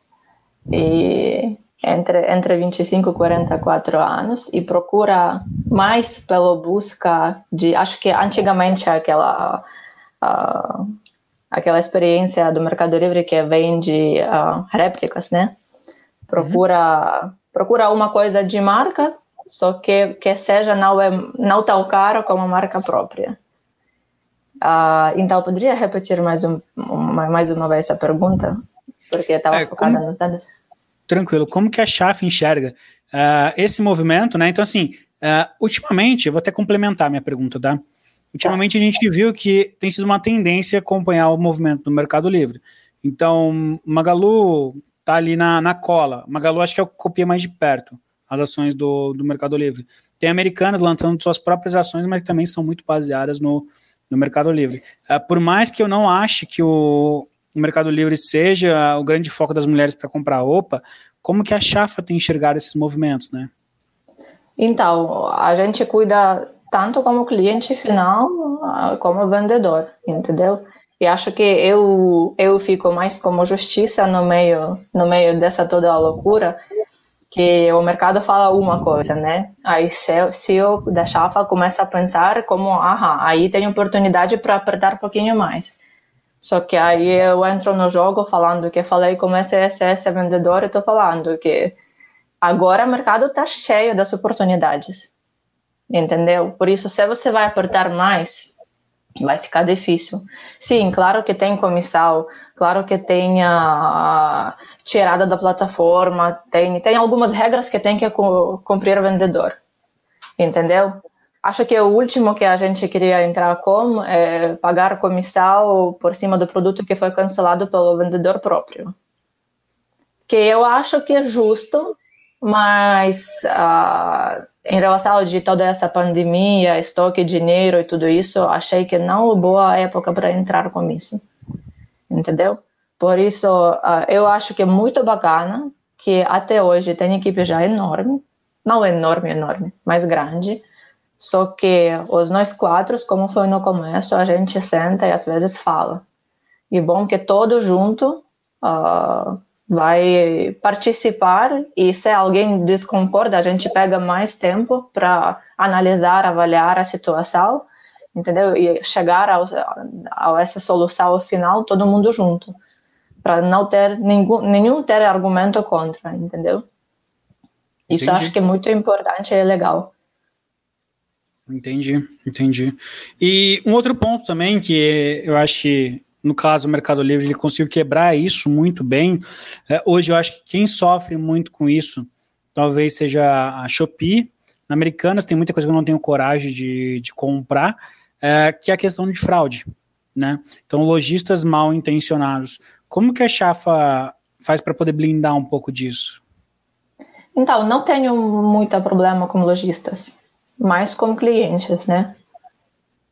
Speaker 3: e entre, entre 25 e 44 anos e procura mais pela busca de, acho que antigamente aquela uh, aquela experiência do Mercado Livre que vende uh, réplicas, né? Procura uhum. procura uma coisa de marca só que que seja não é não tão caro como a marca própria. Uh, então, poderia repetir mais, um, uma, mais uma vez essa pergunta? Porque estava é, focada como, nos dados.
Speaker 2: Tranquilo. Como que a Chaf enxerga uh, esse movimento, né? Então, assim, uh, ultimamente, eu vou até complementar minha pergunta, tá? Ultimamente a gente viu que tem sido uma tendência acompanhar o movimento do Mercado Livre. Então, Magalu tá ali na, na cola. Magalu acho que é o que copia mais de perto as ações do, do Mercado Livre. tem americanas lançando suas próprias ações, mas também são muito baseadas no, no Mercado Livre. Uh, por mais que eu não ache que o, o Mercado Livre seja o grande foco das mulheres para comprar roupa, como que a Chafa tem enxergado esses movimentos, né?
Speaker 3: Então, a gente cuida tanto como cliente final ah, como vendedor, entendeu? E acho que eu eu fico mais como justiça no meio no meio dessa toda a loucura que o mercado fala uma coisa, né? Aí se eu da Chafa começa a pensar como, ah, aí tem oportunidade para apertar um pouquinho mais. Só que aí eu entro no jogo falando que falei como SSS vendedor e estou falando que agora o mercado está cheio das oportunidades, entendeu? Por isso, se você vai apertar mais, vai ficar difícil. Sim, claro que tem comissão, claro que tem a tirada da plataforma, tem, tem algumas regras que tem que cumprir o vendedor, entendeu? Acho que o último que a gente queria entrar com é pagar comissão por cima do produto que foi cancelado pelo vendedor próprio. Que eu acho que é justo, mas uh, em relação de toda essa pandemia, estoque, dinheiro e tudo isso, achei que não é boa época para entrar com isso. Entendeu? Por isso, uh, eu acho que é muito bacana que até hoje tem equipe já enorme, não enorme, enorme, mas grande. Só que os nós quatro, como foi no começo, a gente senta e às vezes fala. E bom que todo junto uh, vai participar e se alguém desconcorda, a gente pega mais tempo para analisar, avaliar a situação, entendeu? E chegar ao, a essa solução final todo mundo junto, para não ter nenhum, nenhum ter argumento contra, entendeu? Isso Entendi. acho que é muito importante e legal.
Speaker 2: Entendi, entendi. E um outro ponto também que eu acho que no caso, o Mercado Livre ele conseguiu quebrar isso muito bem. É, hoje eu acho que quem sofre muito com isso talvez seja a Shopee. Na Americanas tem muita coisa que eu não tenho coragem de, de comprar, é, que é a questão de fraude. Né? Então, lojistas mal intencionados. Como que a Chafa faz para poder blindar um pouco disso?
Speaker 3: Então, não tenho muito problema com lojistas, mais com clientes, né?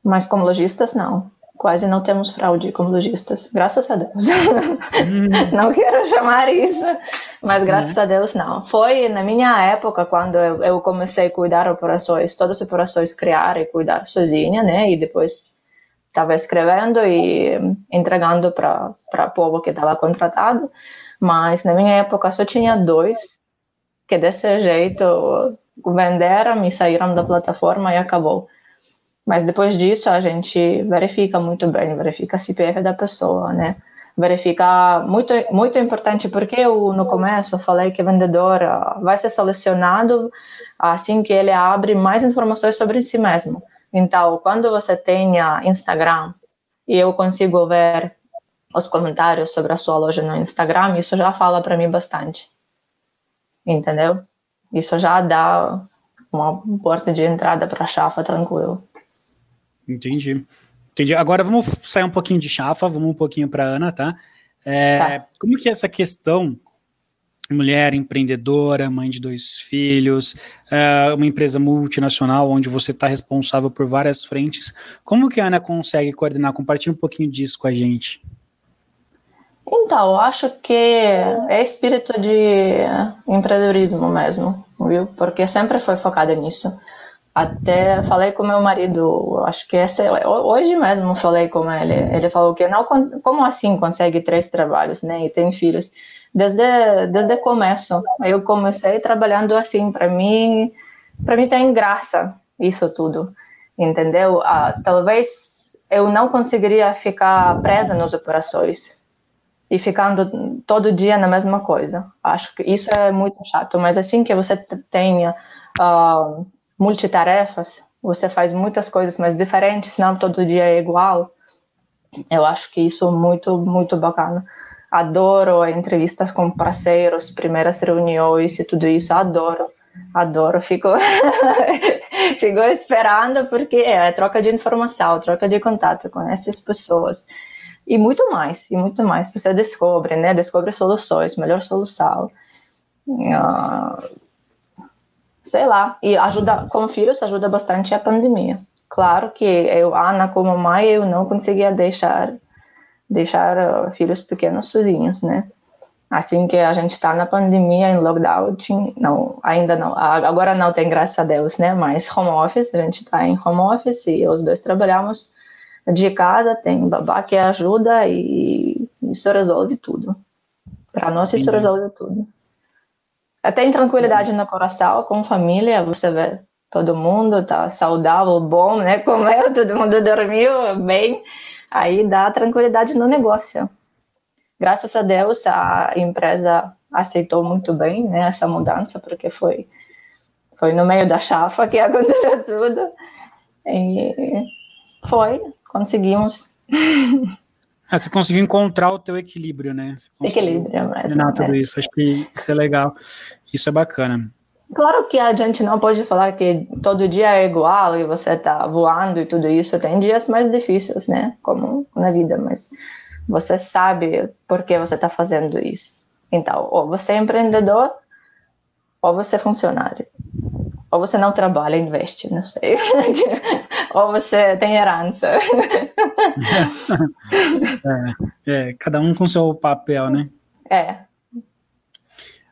Speaker 3: Mas como lojistas, não quase não temos fraude como lojistas, graças a Deus. Hum. não quero chamar isso, mas uhum. graças a Deus não. Foi na minha época quando eu, comecei a cuidar operações, todas as operações criar e cuidar sozinha, né? E depois estava escrevendo e entregando para o povo que estava contratado. Mas na minha época só tinha dois que desse jeito venderam e saíram da plataforma e acabou. Mas depois disso a gente verifica muito bem, verifica a CPF da pessoa, né? Verifica muito muito importante porque eu no começo falei que o vendedor ah, vai ser selecionado assim que ele abre mais informações sobre si mesmo. Então, quando você tenha Instagram e eu consigo ver os comentários sobre a sua loja no Instagram, isso já fala para mim bastante. Entendeu? Isso já dá uma porta de entrada para a chapa tranquilo.
Speaker 2: Entendi. Entendi. Agora vamos sair um pouquinho de chafa, vamos um pouquinho para Ana, tá? É, tá? Como que é essa questão, mulher empreendedora, mãe de dois filhos, é, uma empresa multinacional onde você está responsável por várias frentes, como que a Ana consegue coordenar? Compartilha um pouquinho disso com a gente.
Speaker 3: Então, eu acho que é espírito de empreendedorismo mesmo, viu? Porque sempre foi focada nisso. Até falei com meu marido, acho que essa, hoje mesmo falei com ele. Ele falou que não, como assim consegue três trabalhos, né? E tem filhos. Desde desde começo, eu comecei trabalhando assim. Para mim, para mim tem graça isso tudo, entendeu? Ah, talvez eu não conseguiria ficar presa nas operações e ficando todo dia na mesma coisa. Acho que isso é muito chato. Mas assim que você tenha uh, multitarefas, você faz muitas coisas mais diferentes, não todo dia é igual. Eu acho que isso é muito, muito bacana. Adoro entrevistas com parceiros, primeiras reuniões e tudo isso, adoro, adoro. Fico, fico esperando porque é troca de informação, troca de contato com essas pessoas. E muito mais, e muito mais. Você descobre, né? Descobre soluções, melhor solução. Uh, sei lá, e ajuda, com filhos ajuda bastante a pandemia. Claro que eu, Ana, como mãe, eu não conseguia deixar deixar uh, filhos pequenos sozinhos, né? Assim que a gente está na pandemia, em lockdown, não, ainda não, agora não tem, graças a Deus, né? Mas home office, a gente está em home office e os dois trabalhamos de casa, tem babá que ajuda e isso resolve tudo. Para nós, isso resolve tudo. Tem tranquilidade no coração, com família, você vê todo mundo tá saudável, bom, né? Comeu, todo mundo dormiu bem, aí dá tranquilidade no negócio. Graças a Deus, a empresa aceitou muito bem né, essa mudança, porque foi, foi no meio da chafa que aconteceu tudo. E foi, conseguimos.
Speaker 2: Ah, você conseguiu encontrar o teu equilíbrio, né?
Speaker 3: Equilíbrio, mas.
Speaker 2: Não, tudo é. isso. Acho que isso é legal. Isso é bacana.
Speaker 3: Claro que a gente não pode falar que todo dia é igual e você está voando e tudo isso. Tem dias mais difíceis, né? Como na vida, mas você sabe por que você está fazendo isso. Então, ou você é empreendedor, ou você é funcionário. Ou você não trabalha, investe, não sei. ou você tem herança.
Speaker 2: é, é, cada um com seu papel, né?
Speaker 3: É.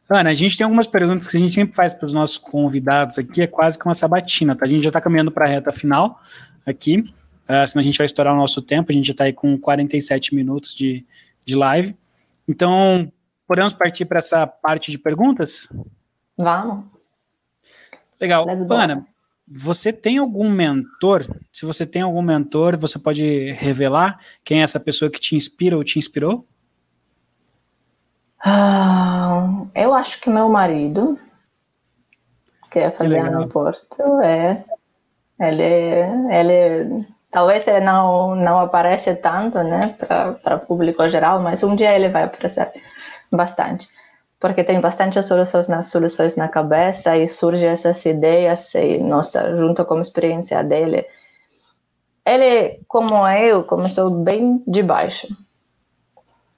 Speaker 2: Ana, a gente tem algumas perguntas que a gente sempre faz para os nossos convidados aqui, é quase que uma sabatina, tá? A gente já está caminhando para a reta final aqui, uh, senão a gente vai estourar o nosso tempo, a gente já está aí com 47 minutos de, de live. Então, podemos partir para essa parte de perguntas?
Speaker 3: Vamos.
Speaker 2: Legal. Ana, você tem algum mentor? Se você tem algum mentor, você pode revelar quem é essa pessoa que te inspira ou te inspirou?
Speaker 3: Ah, eu acho que meu marido, que é Fabiano Porto, é. Ele, ele talvez ele não, não aparece tanto né, para o público geral, mas um dia ele vai aparecer bastante porque tem bastante soluções nas soluções na cabeça e surge essas ideias e nossa junto com a experiência dele ele como eu começou bem de baixo.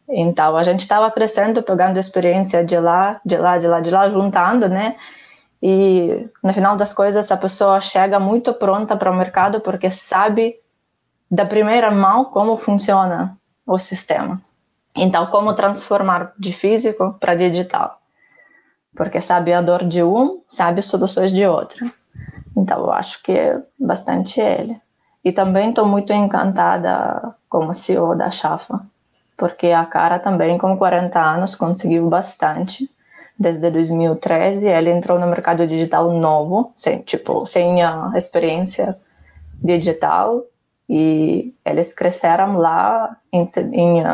Speaker 3: Então a gente estava crescendo pegando experiência de lá de lá de lá de lá juntando né? E no final das coisas a pessoa chega muito pronta para o mercado porque sabe da primeira mão como funciona o sistema então, como transformar de físico para digital? Porque sabe a dor de um, sabe as soluções de outro. Então, eu acho que é bastante ele. E também estou muito encantada como CEO da Chafa, porque a cara também, com 40 anos, conseguiu bastante. Desde 2013, ele entrou no mercado digital novo, sem, tipo, sem a experiência digital, e eles cresceram lá em, em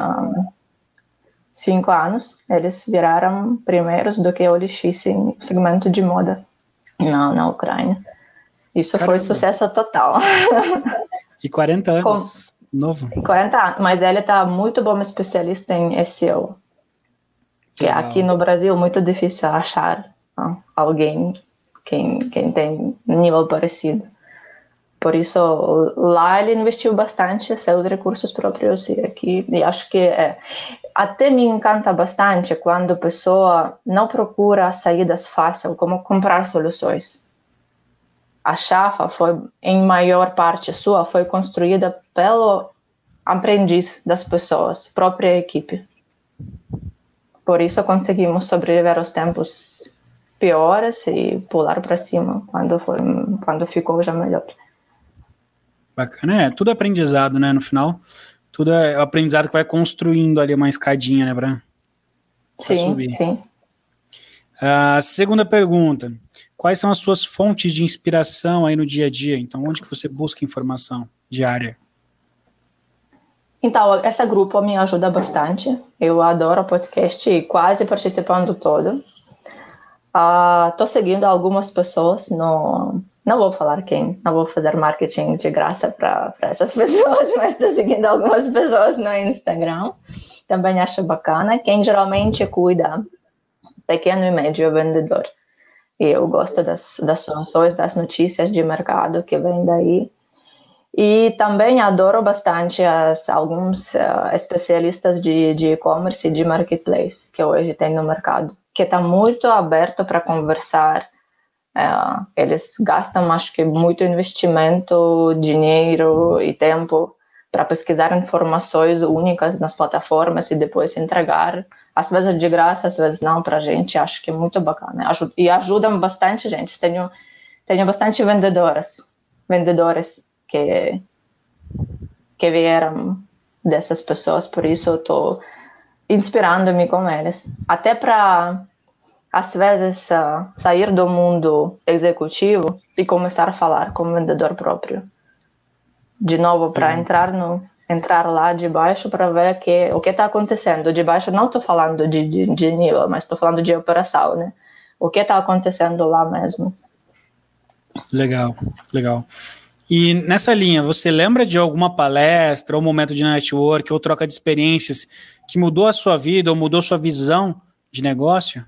Speaker 3: cinco anos, eles viraram primeiros do que o OLX em segmento de moda na, na Ucrânia. Isso Caramba. foi sucesso total.
Speaker 2: E 40 anos, Com, novo.
Speaker 3: 40 anos, mas ele está muito bom especialista em SEO. Que Legal. aqui no Brasil é muito difícil achar alguém quem, quem tem nível parecido. Por isso, lá ele investiu bastante seus recursos próprios e aqui, e acho que é, até me encanta bastante quando a pessoa não procura saídas fáceis, como comprar soluções. A chafa foi, em maior parte sua, foi construída pelo aprendiz das pessoas, própria equipe. Por isso conseguimos sobreviver aos tempos piores e pular para cima quando, foi, quando ficou já melhor.
Speaker 2: Bacana, é tudo aprendizado, né, no final tudo é o aprendizado que vai construindo ali uma escadinha, né, pra,
Speaker 3: pra sim, subir. Sim.
Speaker 2: A segunda pergunta: quais são as suas fontes de inspiração aí no dia a dia? Então, onde que você busca informação diária?
Speaker 3: Então, esse grupo me ajuda bastante. Eu adoro podcast quase participando todo. Estou uh, seguindo algumas pessoas no não vou falar quem, não vou fazer marketing de graça para essas pessoas, mas estou seguindo algumas pessoas no Instagram. Também acho bacana. Quem geralmente cuida, pequeno e médio vendedor. E eu gosto das, das soluções, das notícias de mercado que vem daí. E também adoro bastante as, alguns uh, especialistas de e-commerce e de marketplace que hoje tem no mercado, que está muito aberto para conversar Uh, eles gastam, acho que, muito investimento, dinheiro e tempo para pesquisar informações únicas nas plataformas e depois entregar, às vezes de graça, às vezes não, para a gente. Acho que é muito bacana. E ajudam bastante gente. Tenho, tenho bastante vendedoras, vendedores que, que vieram dessas pessoas, por isso eu estou inspirando-me com eles. Até para às vezes, uh, sair do mundo executivo e começar a falar como vendedor próprio. De novo, para entrar no entrar lá de baixo para ver que, o que está acontecendo. De baixo, não estou falando de, de, de, nível, mas estou falando de operação, né? O que está acontecendo lá mesmo.
Speaker 2: Legal, legal. E nessa linha, você lembra de alguma palestra, ou momento de network, ou troca de experiências que mudou a sua vida ou mudou sua visão de negócio?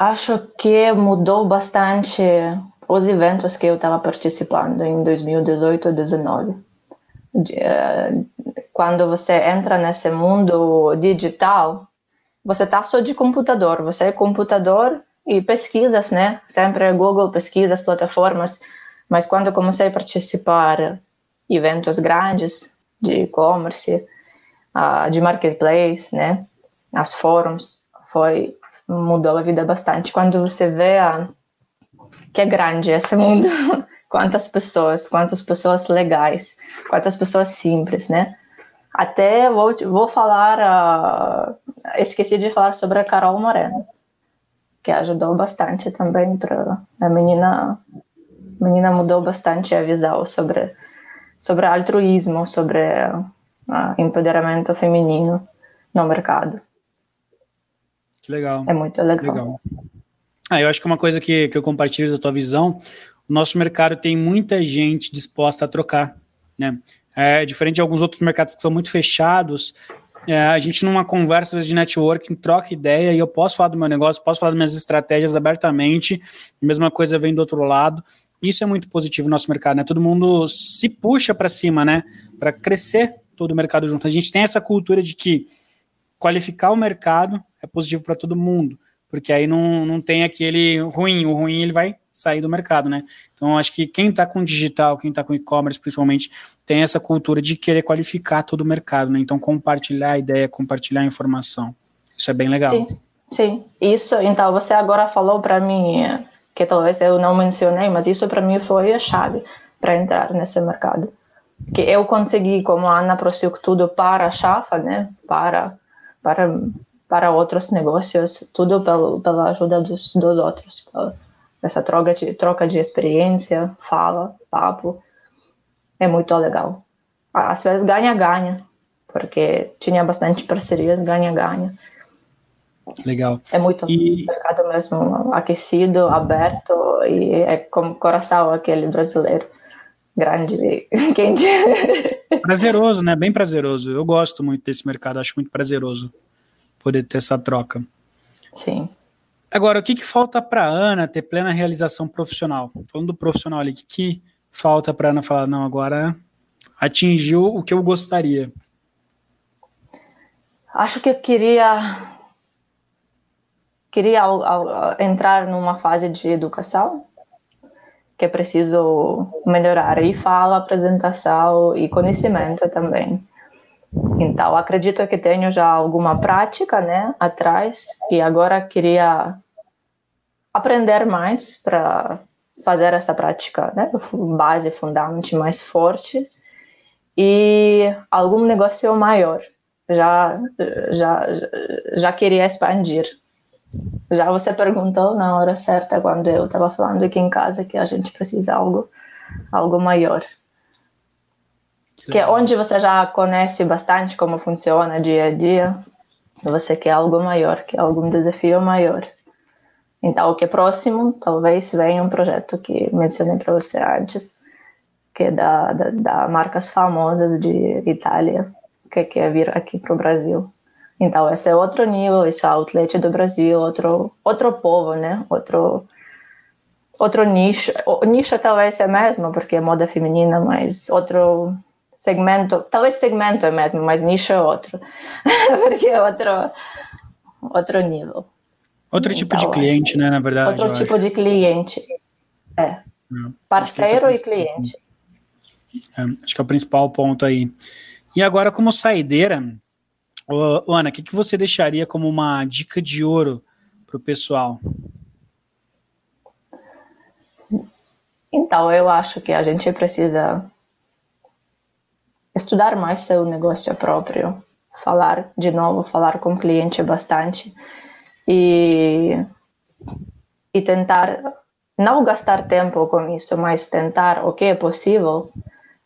Speaker 3: Acho que mudou bastante os eventos que eu estava participando em 2018 e 2019. Quando você entra nesse mundo digital, você está só de computador, você é computador e pesquisas, né? Sempre Google, pesquisas, plataformas. Mas quando comecei a participar eventos grandes de e-commerce, uh, de marketplace, né? As fóruns, foi mudou a vida bastante. Quando você vê a, que é grande esse mundo, quantas pessoas, quantas pessoas legais, quantas pessoas simples, né? Até vou, vou falar, uh, esqueci de falar sobre a Carol Moreno, que ajudou bastante também para a menina, a menina mudou bastante a visão sobre sobre altruísmo, sobre uh, empoderamento feminino no mercado.
Speaker 2: Que legal.
Speaker 3: É muito legal. legal.
Speaker 2: Ah, eu acho que uma coisa que, que eu compartilho da tua visão, o nosso mercado tem muita gente disposta a trocar, né? É, diferente de alguns outros mercados que são muito fechados, é, a gente numa conversa vezes, de networking troca ideia e eu posso falar do meu negócio, posso falar das minhas estratégias abertamente, a mesma coisa vem do outro lado. Isso é muito positivo no nosso mercado, né? Todo mundo se puxa para cima, né? Para crescer todo o mercado junto. A gente tem essa cultura de que qualificar o mercado é positivo para todo mundo, porque aí não, não tem aquele ruim, o ruim ele vai sair do mercado, né? Então, acho que quem está com digital, quem está com e-commerce, principalmente, tem essa cultura de querer qualificar todo o mercado, né? Então, compartilhar a ideia, compartilhar a informação. Isso é bem legal.
Speaker 3: Sim, sim. Isso, então, você agora falou para mim, que talvez eu não mencionei, mas isso para mim foi a chave para entrar nesse mercado. Que eu consegui, como Ana Prosciuc, tudo para a Chafa, né? Para, para para outros negócios, tudo pelo, pela ajuda dos, dos outros. Essa troca de, troca de experiência, fala, papo, é muito legal. Às vezes ganha-ganha, porque tinha bastante parcerias, ganha-ganha.
Speaker 2: Legal.
Speaker 3: É muito e... mercado mesmo aquecido, aberto e é como coração aquele brasileiro grande, quente.
Speaker 2: Prazeroso, né? Bem prazeroso. Eu gosto muito desse mercado, acho muito prazeroso poder ter essa troca.
Speaker 3: Sim.
Speaker 2: Agora, o que, que falta para Ana ter plena realização profissional? Falando do profissional ali, o que, que falta para Ana falar, não, agora atingiu o que eu gostaria?
Speaker 3: Acho que eu queria queria entrar numa fase de educação que é preciso melhorar e fala, apresentação e conhecimento também. Então, acredito que tenho já alguma prática, né, atrás, e agora queria aprender mais para fazer essa prática, né, base, fundamento mais forte, e algum negócio maior. Já, já, já queria expandir. Já você perguntou na hora certa, quando eu estava falando aqui em casa, que a gente precisa algo, algo maior que é onde você já conhece bastante como funciona dia a dia, você quer algo maior, quer algum desafio maior. Então, o que é próximo, talvez venha um projeto que mencionei para você antes, que é da, da, da, marcas famosas de Itália, que quer vir aqui para o Brasil. Então, esse é outro nível, esse é outlet do Brasil, outro, outro povo, né? Outro, outro nicho. O nicho talvez é mesmo, porque é moda feminina, mas outro segmento, talvez segmento é mesmo, mas nicho é outro, porque é outro, outro nível.
Speaker 2: Outro tipo então, de cliente, né, na verdade.
Speaker 3: Outro tipo acho. de cliente. É. é Parceiro é e cliente.
Speaker 2: É, acho que é o principal ponto aí. E agora, como saideira, ô, Ana, o que, que você deixaria como uma dica de ouro para o pessoal?
Speaker 3: Então, eu acho que a gente precisa estudar mais seu negócio próprio, falar de novo, falar com o cliente bastante e, e tentar não gastar tempo com isso, mas tentar o que é possível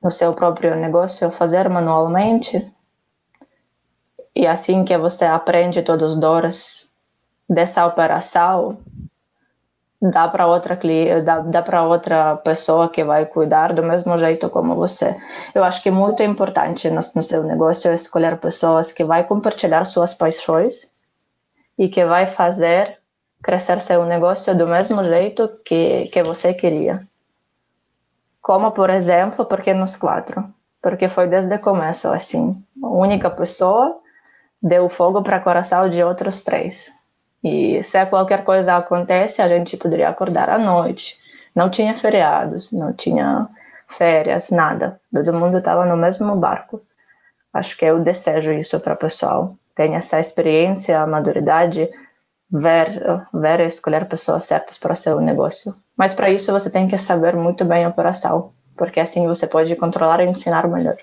Speaker 3: no seu próprio negócio, fazer manualmente. E assim que você aprende todos os dores dessa operação, dá para outra dá, dá para outra pessoa que vai cuidar do mesmo jeito como você. Eu acho que é muito importante no, no seu negócio escolher pessoas que vai compartilhar suas paixões e que vai fazer crescer seu negócio do mesmo jeito que que você queria. Como, por exemplo, porque nos quatro? Porque foi desde o começo assim. Única pessoa deu fogo para coração de outros três. E se qualquer coisa acontece, a gente poderia acordar à noite. Não tinha feriados, não tinha férias, nada. Todo mundo estava no mesmo barco. Acho que eu desejo isso para o pessoal. Tem essa experiência, a maturidade, ver, ver e escolher pessoas certas para seu negócio. Mas para isso você tem que saber muito bem a operação, porque assim você pode controlar e ensinar melhor.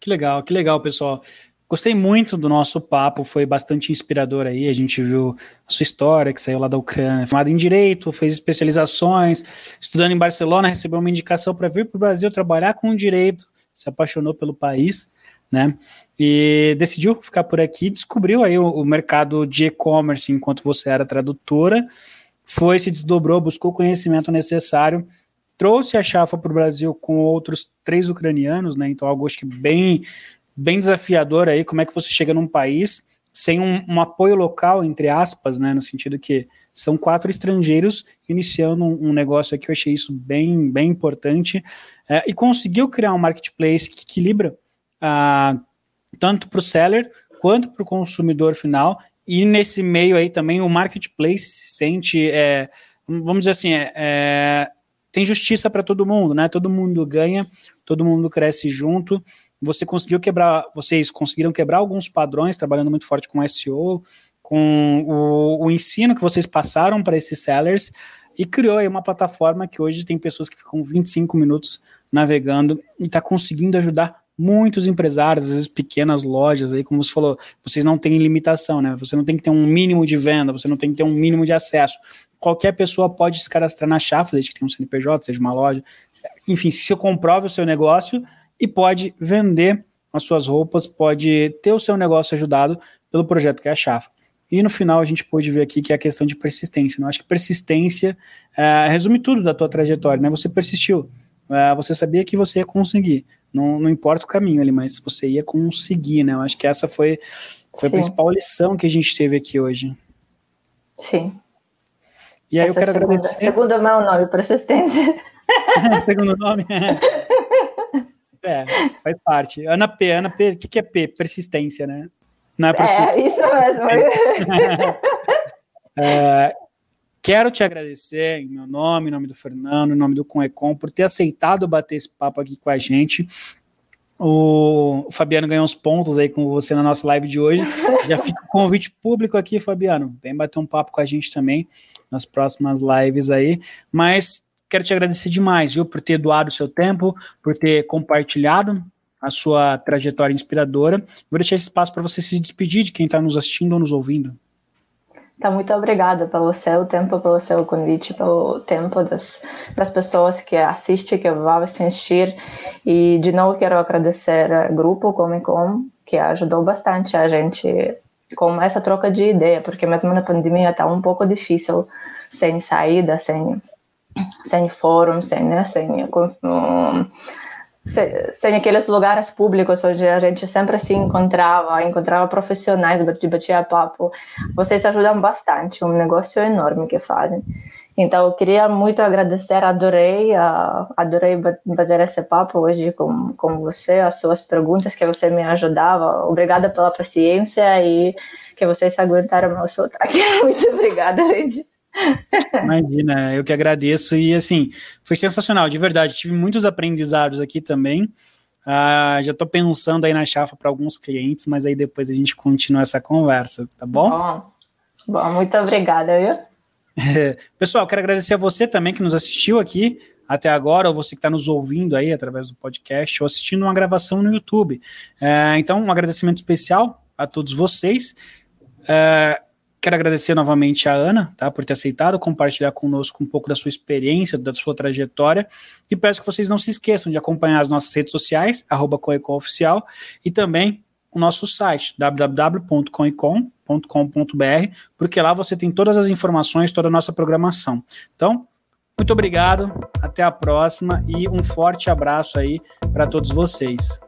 Speaker 2: Que legal, que legal, pessoal. Gostei muito do nosso papo, foi bastante inspirador aí. A gente viu a sua história, que saiu lá da Ucrânia, formado em Direito, fez especializações, estudando em Barcelona, recebeu uma indicação para vir para o Brasil trabalhar com Direito, se apaixonou pelo país, né? E decidiu ficar por aqui, descobriu aí o, o mercado de e-commerce enquanto você era tradutora foi, se desdobrou, buscou o conhecimento necessário, trouxe a Chafa para o Brasil com outros três ucranianos, né? Então, algo acho que bem, bem desafiador aí, como é que você chega num país sem um, um, apoio local, entre aspas, né, no sentido que são quatro estrangeiros iniciando um, um negócio aqui, eu achei isso bem, bem importante, é, e conseguiu criar um marketplace que equilibra ah, tanto para o seller quanto para o consumidor final, e nesse meio aí também o marketplace se sente, é, vamos dizer assim, é, é tem justiça para todo mundo, né? Todo mundo ganha, todo mundo cresce junto. Você conseguiu quebrar, vocês conseguiram quebrar alguns padrões trabalhando muito forte com SEO, com o, o ensino que vocês passaram para esses sellers e criou aí uma plataforma que hoje tem pessoas que ficam 25 minutos navegando e está conseguindo ajudar muitos empresários, às vezes pequenas lojas aí, como você falou, vocês não têm limitação, né? Você não tem que ter um mínimo de venda, você não tem que ter um mínimo de acesso. Qualquer pessoa pode se cadastrar na Chafra, desde que tenha um CNPJ, seja uma loja. Enfim, se comprove o seu negócio e pode vender as suas roupas, pode ter o seu negócio ajudado pelo projeto que é a Chafra. E no final a gente pôde ver aqui que é a questão de persistência. Né? Eu acho que persistência é, resume tudo da tua trajetória, né? Você persistiu, é, você sabia que você ia conseguir. Não, não importa o caminho ali, mas você ia conseguir, né? Eu acho que essa foi, foi a principal lição que a gente teve aqui hoje.
Speaker 3: Sim.
Speaker 2: E aí essa eu quero
Speaker 3: segunda,
Speaker 2: agradecer.
Speaker 3: Segundo é o nome, persistência.
Speaker 2: segundo nome. É. faz parte. Ana P, Ana P, o que, que é P? Persistência, né?
Speaker 3: Não é, é isso mesmo.
Speaker 2: é, Quero te agradecer em meu nome, em nome do Fernando, em nome do Conecom, por ter aceitado bater esse papo aqui com a gente. O Fabiano ganhou uns pontos aí com você na nossa live de hoje. Já fica o convite público aqui, Fabiano. Vem bater um papo com a gente também nas próximas lives aí. Mas quero te agradecer demais, viu, por ter doado o seu tempo, por ter compartilhado a sua trajetória inspiradora. Vou deixar esse espaço para você se despedir de quem está nos assistindo ou nos ouvindo.
Speaker 3: Tá, muito obrigada pelo seu tempo, pelo seu convite, pelo tempo das, das pessoas que assistem, que vão assistir. E, de novo, quero agradecer ao grupo Comic Com, que ajudou bastante a gente com essa troca de ideia, porque mesmo na pandemia está um pouco difícil, sem saída, sem, sem fórum, sem, né, sem um, sem aqueles lugares públicos onde a gente sempre se encontrava, encontrava profissionais, batia papo. Vocês ajudam bastante, um negócio enorme que fazem. Então, eu queria muito agradecer, adorei, adorei bater esse papo hoje com, com você, as suas perguntas que você me ajudava. Obrigada pela paciência e que vocês aguentaram meu sotaque. muito obrigada, gente.
Speaker 2: Imagina, eu que agradeço. E assim, foi sensacional, de verdade. Tive muitos aprendizados aqui também. Uh, já estou pensando aí na chapa para alguns clientes, mas aí depois a gente continua essa conversa, tá bom?
Speaker 3: Bom, bom muito obrigada, viu?
Speaker 2: Pessoal, quero agradecer a você também que nos assistiu aqui até agora, ou você que está nos ouvindo aí através do podcast, ou assistindo uma gravação no YouTube. É, então, um agradecimento especial a todos vocês. É, quero agradecer novamente a Ana, tá, por ter aceitado compartilhar conosco um pouco da sua experiência, da sua trajetória, e peço que vocês não se esqueçam de acompanhar as nossas redes sociais, arroba Oficial, e também o nosso site, www.coicom.com www.cultura.com.br, porque lá você tem todas as informações, toda a nossa programação. Então, muito obrigado, até a próxima e um forte abraço aí para todos vocês.